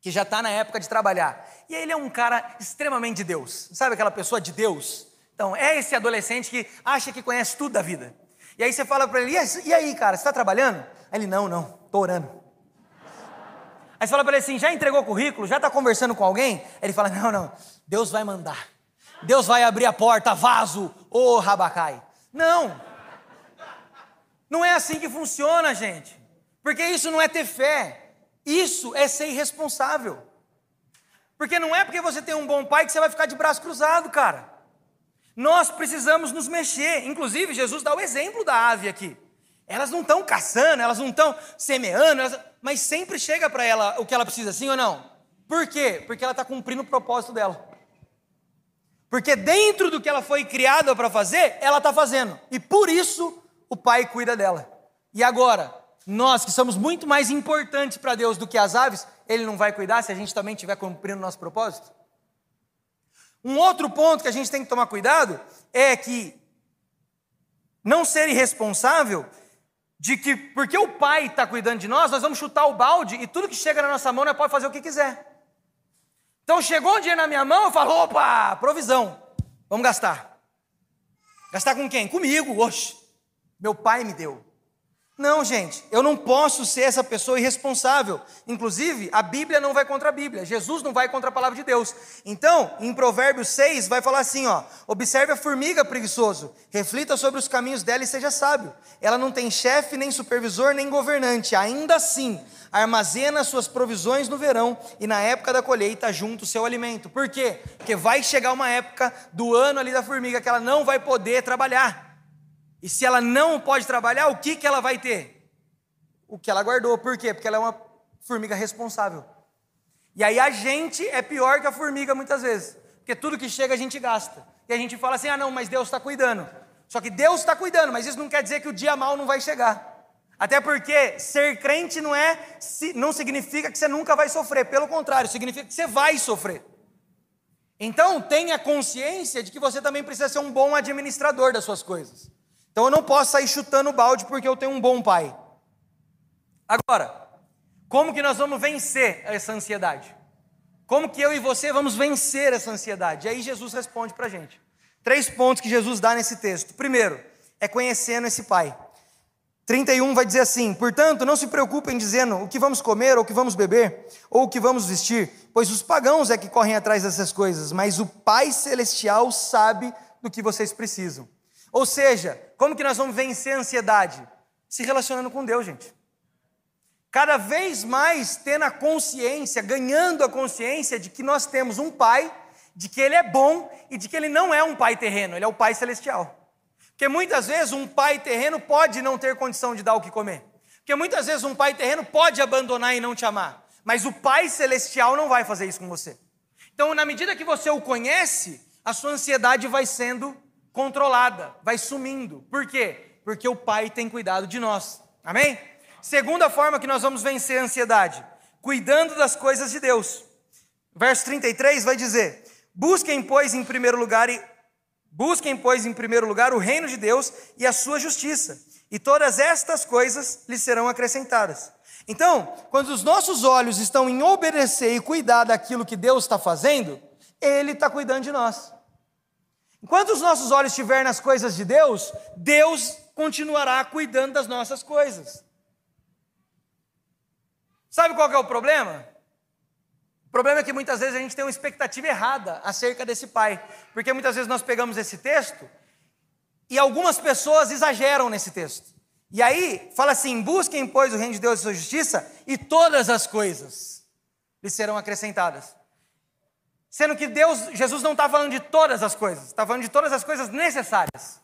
que já está na época de trabalhar. E ele é um cara extremamente de Deus. Sabe aquela pessoa de Deus? Então, é esse adolescente que acha que conhece tudo da vida. E aí você fala para ele: e aí, cara, você está trabalhando? Aí ele: não, não, estou orando. Aí você fala para ele assim: já entregou currículo? Já está conversando com alguém? Aí ele fala: não, não, Deus vai mandar. Deus vai abrir a porta, vaso, ô oh, Rabacai. Não. Não é assim que funciona, gente. Porque isso não é ter fé. Isso é ser irresponsável. Porque não é porque você tem um bom pai que você vai ficar de braço cruzado, cara. Nós precisamos nos mexer. Inclusive, Jesus dá o exemplo da ave aqui. Elas não estão caçando, elas não estão semeando, elas... mas sempre chega para ela o que ela precisa, sim ou não? Por quê? Porque ela está cumprindo o propósito dela. Porque dentro do que ela foi criada para fazer, ela está fazendo. E por isso o pai cuida dela. E agora, nós que somos muito mais importantes para Deus do que as aves, ele não vai cuidar se a gente também estiver cumprindo o nosso propósito? Um outro ponto que a gente tem que tomar cuidado é que não ser irresponsável de que porque o pai está cuidando de nós, nós vamos chutar o balde e tudo que chega na nossa mão nós pode fazer o que quiser. Então chegou um dinheiro na minha mão, eu falo, opa, provisão, vamos gastar. Gastar com quem? Comigo, oxe. Meu pai me deu. Não, gente, eu não posso ser essa pessoa irresponsável. Inclusive, a Bíblia não vai contra a Bíblia, Jesus não vai contra a palavra de Deus. Então, em Provérbios 6, vai falar assim: ó, observe a formiga preguiçoso, reflita sobre os caminhos dela e seja sábio. Ela não tem chefe, nem supervisor, nem governante, ainda assim, armazena suas provisões no verão e na época da colheita junto o seu alimento. Por quê? Porque vai chegar uma época do ano ali da formiga que ela não vai poder trabalhar. E se ela não pode trabalhar, o que, que ela vai ter? O que ela guardou. Por quê? Porque ela é uma formiga responsável. E aí a gente é pior que a formiga muitas vezes. Porque tudo que chega a gente gasta. E a gente fala assim: ah, não, mas Deus está cuidando. Só que Deus está cuidando, mas isso não quer dizer que o dia mal não vai chegar. Até porque ser crente não é, não significa que você nunca vai sofrer. Pelo contrário, significa que você vai sofrer. Então tenha consciência de que você também precisa ser um bom administrador das suas coisas. Então eu não posso sair chutando o balde porque eu tenho um bom pai. Agora, como que nós vamos vencer essa ansiedade? Como que eu e você vamos vencer essa ansiedade? E aí Jesus responde para a gente. Três pontos que Jesus dá nesse texto. Primeiro, é conhecendo esse Pai. 31 vai dizer assim: Portanto, não se preocupem dizendo o que vamos comer, ou o que vamos beber, ou o que vamos vestir, pois os pagãos é que correm atrás dessas coisas, mas o Pai Celestial sabe do que vocês precisam. Ou seja, como que nós vamos vencer a ansiedade? Se relacionando com Deus, gente. Cada vez mais tendo a consciência, ganhando a consciência de que nós temos um Pai, de que Ele é bom e de que Ele não é um Pai terreno, Ele é o Pai celestial. Porque muitas vezes um pai terreno pode não ter condição de dar o que comer. Porque muitas vezes um pai terreno pode abandonar e não te amar. Mas o Pai celestial não vai fazer isso com você. Então, na medida que você o conhece, a sua ansiedade vai sendo controlada, vai sumindo. Por quê? Porque o Pai tem cuidado de nós. Amém? Segunda forma que nós vamos vencer a ansiedade, cuidando das coisas de Deus. Verso 33 vai dizer: Busquem, pois, em primeiro lugar Busquem, pois, em primeiro lugar o reino de Deus e a sua justiça, e todas estas coisas lhes serão acrescentadas. Então, quando os nossos olhos estão em obedecer e cuidar daquilo que Deus está fazendo, Ele está cuidando de nós. Enquanto os nossos olhos estiverem nas coisas de Deus, Deus continuará cuidando das nossas coisas. Sabe qual é o problema? O problema é que muitas vezes a gente tem uma expectativa errada acerca desse pai, porque muitas vezes nós pegamos esse texto e algumas pessoas exageram nesse texto. E aí fala assim: busquem, pois, o reino de Deus e sua justiça, e todas as coisas lhes serão acrescentadas. Sendo que Deus, Jesus não está falando de todas as coisas, está falando de todas as coisas necessárias.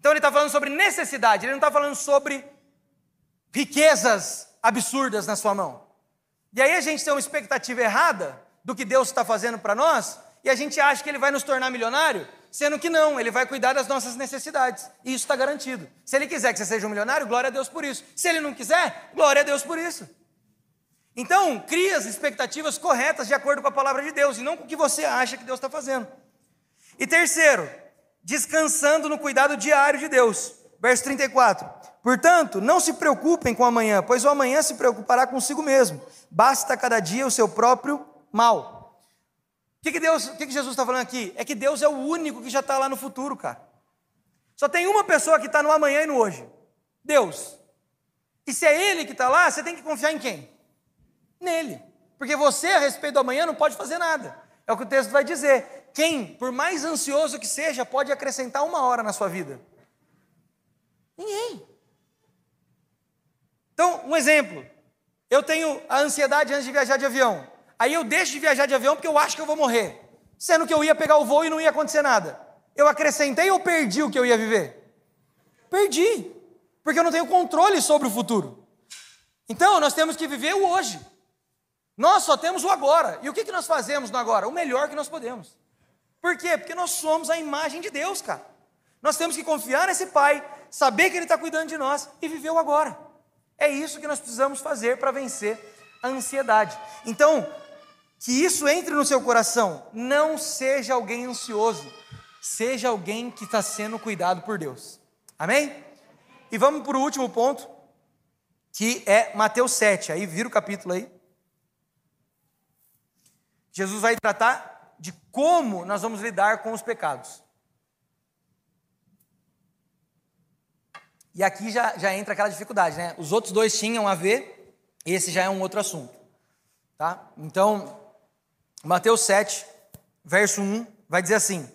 Então ele está falando sobre necessidade, ele não está falando sobre riquezas absurdas na sua mão. E aí a gente tem uma expectativa errada do que Deus está fazendo para nós, e a gente acha que Ele vai nos tornar milionário, sendo que não, Ele vai cuidar das nossas necessidades, e isso está garantido. Se Ele quiser que você seja um milionário, glória a Deus por isso. Se Ele não quiser, glória a Deus por isso. Então, crie as expectativas corretas de acordo com a palavra de Deus, e não com o que você acha que Deus está fazendo. E terceiro, descansando no cuidado diário de Deus. Verso 34. Portanto, não se preocupem com amanhã, pois o amanhã se preocupará consigo mesmo. Basta cada dia o seu próprio mal. O que, que Deus, o que, que Jesus está falando aqui? É que Deus é o único que já está lá no futuro, cara. Só tem uma pessoa que está no amanhã e no hoje. Deus. E se é Ele que está lá, você tem que confiar em quem? Nele. Porque você, a respeito do amanhã, não pode fazer nada. É o que o texto vai dizer. Quem, por mais ansioso que seja, pode acrescentar uma hora na sua vida? Ninguém. Então, um exemplo. Eu tenho a ansiedade antes de viajar de avião. Aí eu deixo de viajar de avião porque eu acho que eu vou morrer. Sendo que eu ia pegar o voo e não ia acontecer nada. Eu acrescentei ou perdi o que eu ia viver? Perdi. Porque eu não tenho controle sobre o futuro. Então, nós temos que viver o hoje. Nós só temos o agora. E o que, que nós fazemos no agora? O melhor que nós podemos. Por quê? Porque nós somos a imagem de Deus, cara. Nós temos que confiar nesse Pai, saber que Ele está cuidando de nós e viver o agora. É isso que nós precisamos fazer para vencer a ansiedade. Então, que isso entre no seu coração. Não seja alguém ansioso, seja alguém que está sendo cuidado por Deus. Amém? E vamos para o último ponto, que é Mateus 7. Aí vira o capítulo aí. Jesus vai tratar de como nós vamos lidar com os pecados. E aqui já, já entra aquela dificuldade, né? Os outros dois tinham a ver, esse já é um outro assunto. Tá? Então, Mateus 7, verso 1, vai dizer assim: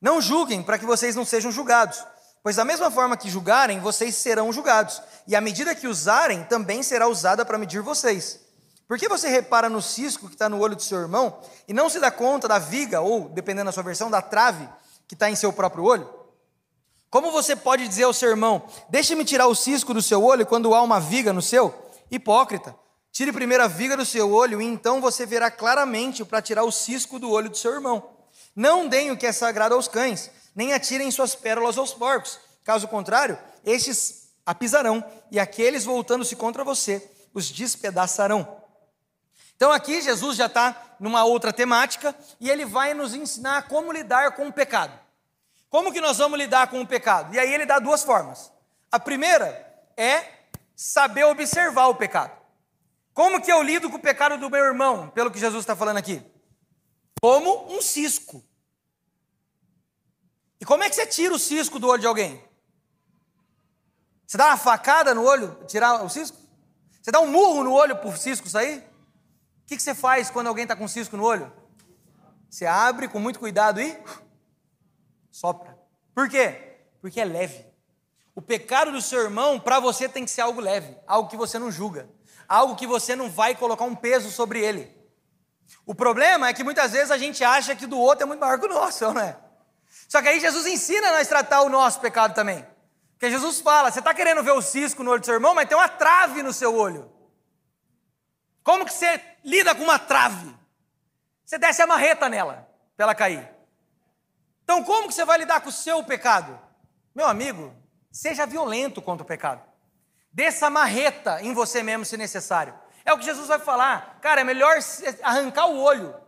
Não julguem para que vocês não sejam julgados, pois da mesma forma que julgarem, vocês serão julgados, e a medida que usarem também será usada para medir vocês. Por que você repara no cisco que está no olho do seu irmão e não se dá conta da viga, ou, dependendo da sua versão, da trave que está em seu próprio olho? Como você pode dizer ao seu irmão: Deixe-me tirar o cisco do seu olho quando há uma viga no seu? Hipócrita. Tire primeiro a viga do seu olho e então você verá claramente para tirar o cisco do olho do seu irmão. Não deem o que é sagrado aos cães, nem atirem suas pérolas aos porcos. Caso contrário, estes a pisarão e aqueles voltando-se contra você os despedaçarão. Então aqui Jesus já está numa outra temática e ele vai nos ensinar como lidar com o pecado. como que nós vamos lidar com o pecado? E aí ele dá duas formas. A primeira é saber observar o pecado. Como que eu lido com o pecado do meu irmão, pelo que Jesus está falando aqui? Como um cisco. E como é que você tira o cisco do olho de alguém? Você dá uma facada no olho, tirar o cisco? Você dá um murro no olho por cisco sair? O que, que você faz quando alguém está com cisco no olho? Você abre com muito cuidado e sopra. Por quê? Porque é leve. O pecado do seu irmão, para você, tem que ser algo leve, algo que você não julga, algo que você não vai colocar um peso sobre ele. O problema é que muitas vezes a gente acha que do outro é muito maior que o nosso, não é? Só que aí Jesus ensina a nós tratar o nosso pecado também. Porque Jesus fala: você está querendo ver o cisco no olho do seu irmão, mas tem uma trave no seu olho. Como que você lida com uma trave? Você desce a marreta nela, para ela cair. Então, como que você vai lidar com o seu pecado? Meu amigo, seja violento contra o pecado. Desça a marreta em você mesmo, se necessário. É o que Jesus vai falar. Cara, é melhor arrancar o olho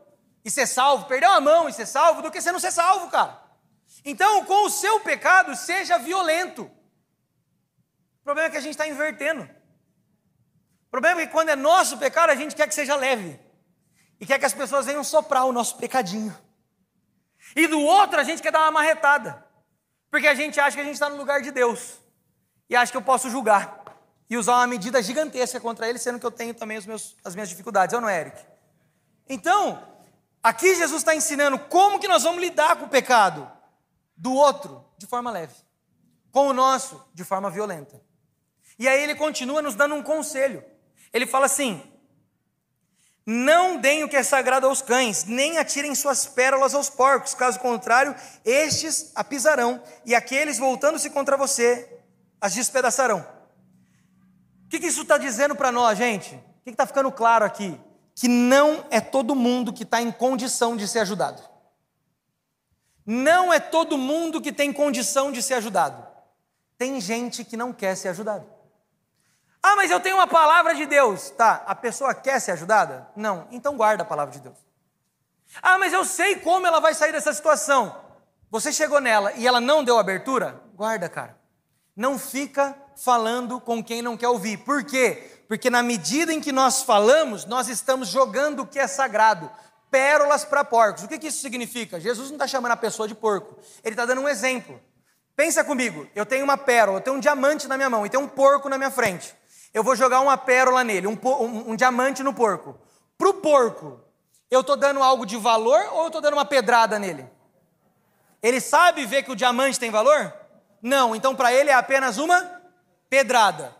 e ser salvo, perder uma mão e ser salvo, do que você não ser salvo, cara. Então, com o seu pecado, seja violento. O problema é que a gente está invertendo. O problema é que quando é nosso pecado, a gente quer que seja leve. E quer que as pessoas venham soprar o nosso pecadinho. E do outro, a gente quer dar uma marretada. Porque a gente acha que a gente está no lugar de Deus. E acha que eu posso julgar. E usar uma medida gigantesca contra ele, sendo que eu tenho também meus, as minhas dificuldades. Eu não, Eric? Então, aqui Jesus está ensinando como que nós vamos lidar com o pecado do outro de forma leve, com o nosso de forma violenta. E aí ele continua nos dando um conselho. Ele fala assim: Não deem o que é sagrado aos cães, nem atirem suas pérolas aos porcos, caso contrário, estes a pisarão, e aqueles, voltando-se contra você, as despedaçarão. O que, que isso está dizendo para nós, gente? O que está ficando claro aqui? Que não é todo mundo que está em condição de ser ajudado. Não é todo mundo que tem condição de ser ajudado. Tem gente que não quer ser ajudado. Ah, mas eu tenho uma palavra de Deus. Tá, a pessoa quer ser ajudada? Não, então guarda a palavra de Deus. Ah, mas eu sei como ela vai sair dessa situação. Você chegou nela e ela não deu abertura? Guarda, cara. Não fica falando com quem não quer ouvir. Por quê? Porque na medida em que nós falamos, nós estamos jogando o que é sagrado pérolas para porcos. O que, que isso significa? Jesus não está chamando a pessoa de porco, ele está dando um exemplo. Pensa comigo, eu tenho uma pérola, eu tenho um diamante na minha mão e tem um porco na minha frente. Eu vou jogar uma pérola nele, um, um, um diamante no porco. Para o porco, eu estou dando algo de valor ou eu estou dando uma pedrada nele? Ele sabe ver que o diamante tem valor? Não, então para ele é apenas uma pedrada.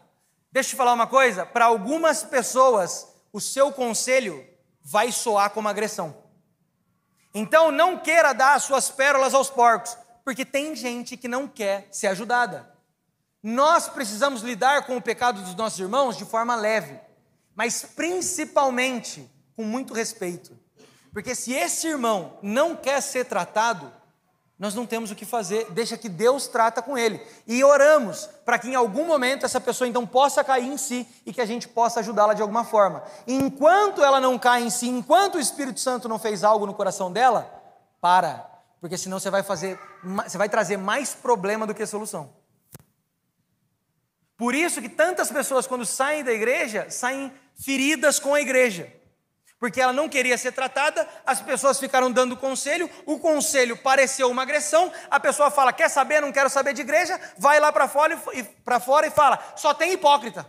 Deixa eu te falar uma coisa: para algumas pessoas, o seu conselho vai soar como agressão. Então não queira dar as suas pérolas aos porcos, porque tem gente que não quer ser ajudada. Nós precisamos lidar com o pecado dos nossos irmãos de forma leve, mas principalmente com muito respeito. Porque se esse irmão não quer ser tratado, nós não temos o que fazer, deixa que Deus trata com ele. E oramos para que em algum momento essa pessoa então possa cair em si e que a gente possa ajudá-la de alguma forma. enquanto ela não cai em si, enquanto o Espírito Santo não fez algo no coração dela, para, porque senão você vai fazer, você vai trazer mais problema do que solução. Por isso que tantas pessoas quando saem da igreja, saem feridas com a igreja porque ela não queria ser tratada, as pessoas ficaram dando conselho, o conselho pareceu uma agressão, a pessoa fala: Quer saber? Não quero saber de igreja, vai lá para fora, e, fora e fala: Só tem hipócrita.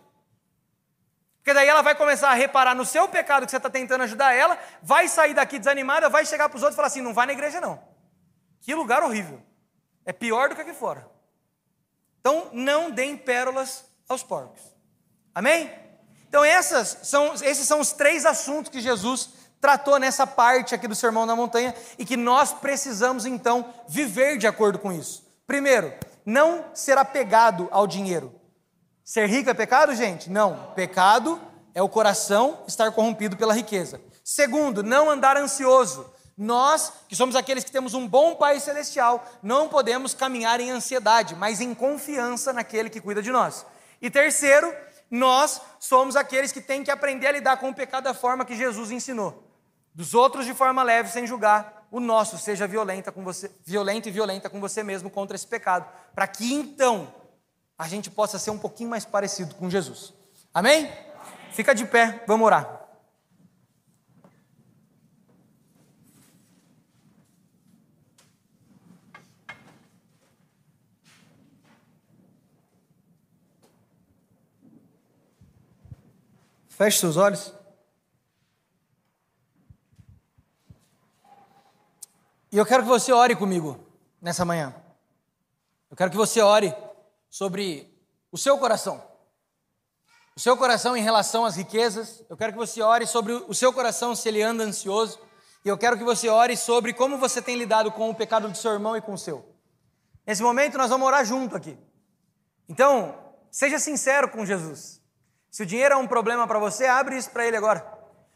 Porque daí ela vai começar a reparar no seu pecado que você está tentando ajudar ela, vai sair daqui desanimada, vai chegar para os outros e falar assim: Não vai na igreja não. Que lugar horrível. É pior do que aqui fora. Então não deem pérolas aos porcos. Amém? Então, são, esses são os três assuntos que Jesus tratou nessa parte aqui do Sermão da Montanha e que nós precisamos então viver de acordo com isso. Primeiro, não ser apegado ao dinheiro. Ser rico é pecado, gente? Não. Pecado é o coração estar corrompido pela riqueza. Segundo, não andar ansioso. Nós, que somos aqueles que temos um bom Pai Celestial, não podemos caminhar em ansiedade, mas em confiança naquele que cuida de nós. E terceiro, nós somos aqueles que têm que aprender a lidar com o pecado da forma que Jesus ensinou. Dos outros de forma leve, sem julgar. o nosso seja violenta com você, violento e violenta com você mesmo contra esse pecado, para que então a gente possa ser um pouquinho mais parecido com Jesus. Amém? Fica de pé, vamos orar. Feche seus olhos. E eu quero que você ore comigo nessa manhã. Eu quero que você ore sobre o seu coração. O seu coração em relação às riquezas. Eu quero que você ore sobre o seu coração se ele anda ansioso. E eu quero que você ore sobre como você tem lidado com o pecado do seu irmão e com o seu. Nesse momento nós vamos orar junto aqui. Então, seja sincero com Jesus. Se o dinheiro é um problema para você, abre isso para ele agora.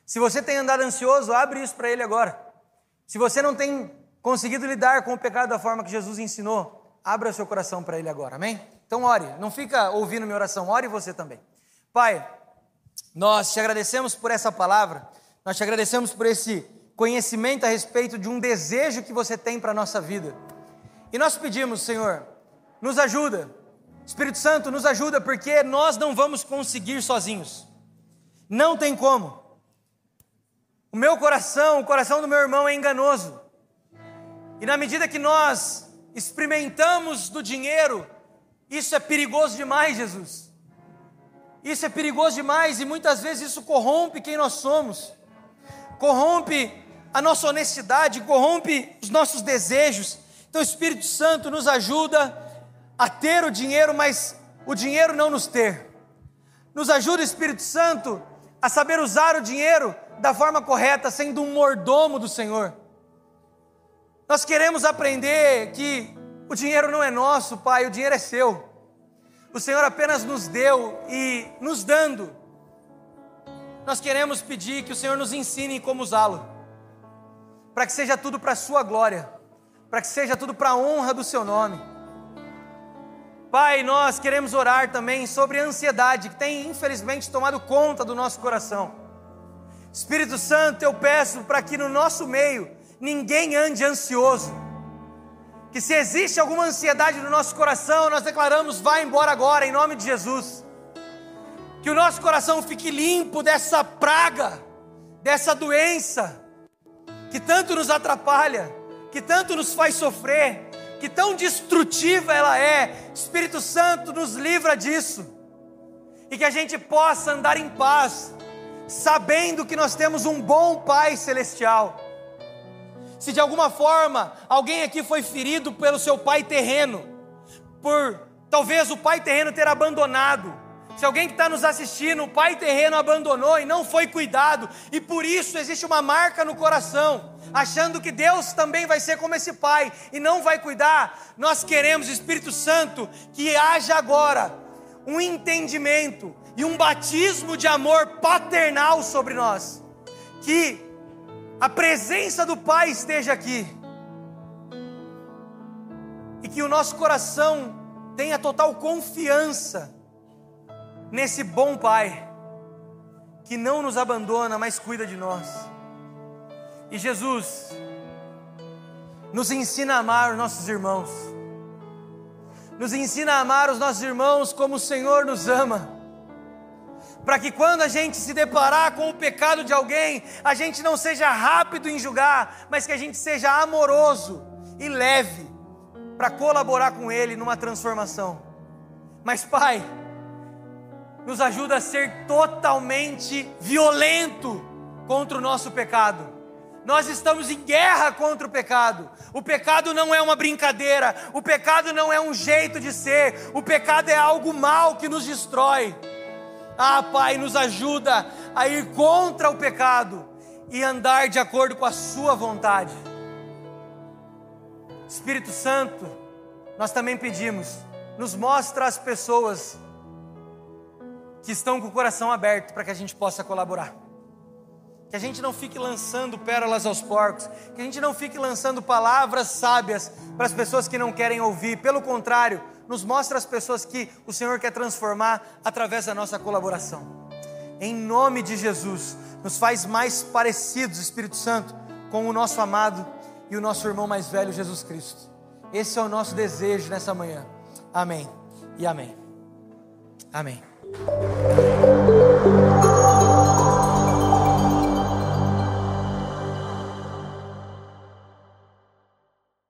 Se você tem andado ansioso, abre isso para ele agora. Se você não tem conseguido lidar com o pecado da forma que Jesus ensinou, abra seu coração para Ele agora, amém? Então ore, não fica ouvindo minha oração, ore você também. Pai, nós te agradecemos por essa palavra, nós te agradecemos por esse conhecimento a respeito de um desejo que você tem para a nossa vida. E nós pedimos, Senhor, nos ajuda, Espírito Santo, nos ajuda, porque nós não vamos conseguir sozinhos, não tem como. O meu coração, o coração do meu irmão é enganoso. E na medida que nós experimentamos do dinheiro, isso é perigoso demais, Jesus. Isso é perigoso demais e muitas vezes isso corrompe quem nós somos, corrompe a nossa honestidade, corrompe os nossos desejos. Então Espírito Santo nos ajuda a ter o dinheiro, mas o dinheiro não nos ter. Nos ajuda, Espírito Santo, a saber usar o dinheiro da forma correta, sendo um mordomo do Senhor. Nós queremos aprender que o dinheiro não é nosso, Pai, o dinheiro é seu. O Senhor apenas nos deu e nos dando, nós queremos pedir que o Senhor nos ensine como usá-lo, para que seja tudo para a Sua glória, para que seja tudo para a honra do Seu nome. Pai, nós queremos orar também sobre a ansiedade que tem infelizmente tomado conta do nosso coração. Espírito Santo, eu peço para que no nosso meio ninguém ande ansioso. Que se existe alguma ansiedade no nosso coração, nós declaramos: vá embora agora, em nome de Jesus. Que o nosso coração fique limpo dessa praga, dessa doença, que tanto nos atrapalha, que tanto nos faz sofrer, que tão destrutiva ela é. Espírito Santo nos livra disso. E que a gente possa andar em paz, sabendo que nós temos um bom Pai celestial se de alguma forma alguém aqui foi ferido pelo seu pai terreno, por talvez o pai terreno ter abandonado, se alguém que está nos assistindo, o pai terreno abandonou e não foi cuidado, e por isso existe uma marca no coração, achando que Deus também vai ser como esse pai e não vai cuidar, nós queremos, Espírito Santo, que haja agora um entendimento e um batismo de amor paternal sobre nós, que a presença do Pai esteja aqui. E que o nosso coração tenha total confiança nesse bom Pai, que não nos abandona, mas cuida de nós. E Jesus, nos ensina a amar os nossos irmãos, nos ensina a amar os nossos irmãos como o Senhor nos ama para que quando a gente se deparar com o pecado de alguém, a gente não seja rápido em julgar, mas que a gente seja amoroso e leve para colaborar com ele numa transformação. Mas, Pai, nos ajuda a ser totalmente violento contra o nosso pecado. Nós estamos em guerra contra o pecado. O pecado não é uma brincadeira, o pecado não é um jeito de ser, o pecado é algo mal que nos destrói. Ah, Pai, nos ajuda a ir contra o pecado e andar de acordo com a Sua vontade. Espírito Santo, nós também pedimos, nos mostra as pessoas que estão com o coração aberto para que a gente possa colaborar. Que a gente não fique lançando pérolas aos porcos, que a gente não fique lançando palavras sábias para as pessoas que não querem ouvir, pelo contrário, nos mostra as pessoas que o Senhor quer transformar através da nossa colaboração. Em nome de Jesus, nos faz mais parecidos, Espírito Santo, com o nosso amado e o nosso irmão mais velho, Jesus Cristo. Esse é o nosso desejo nessa manhã. Amém e amém. Amém. Thank you.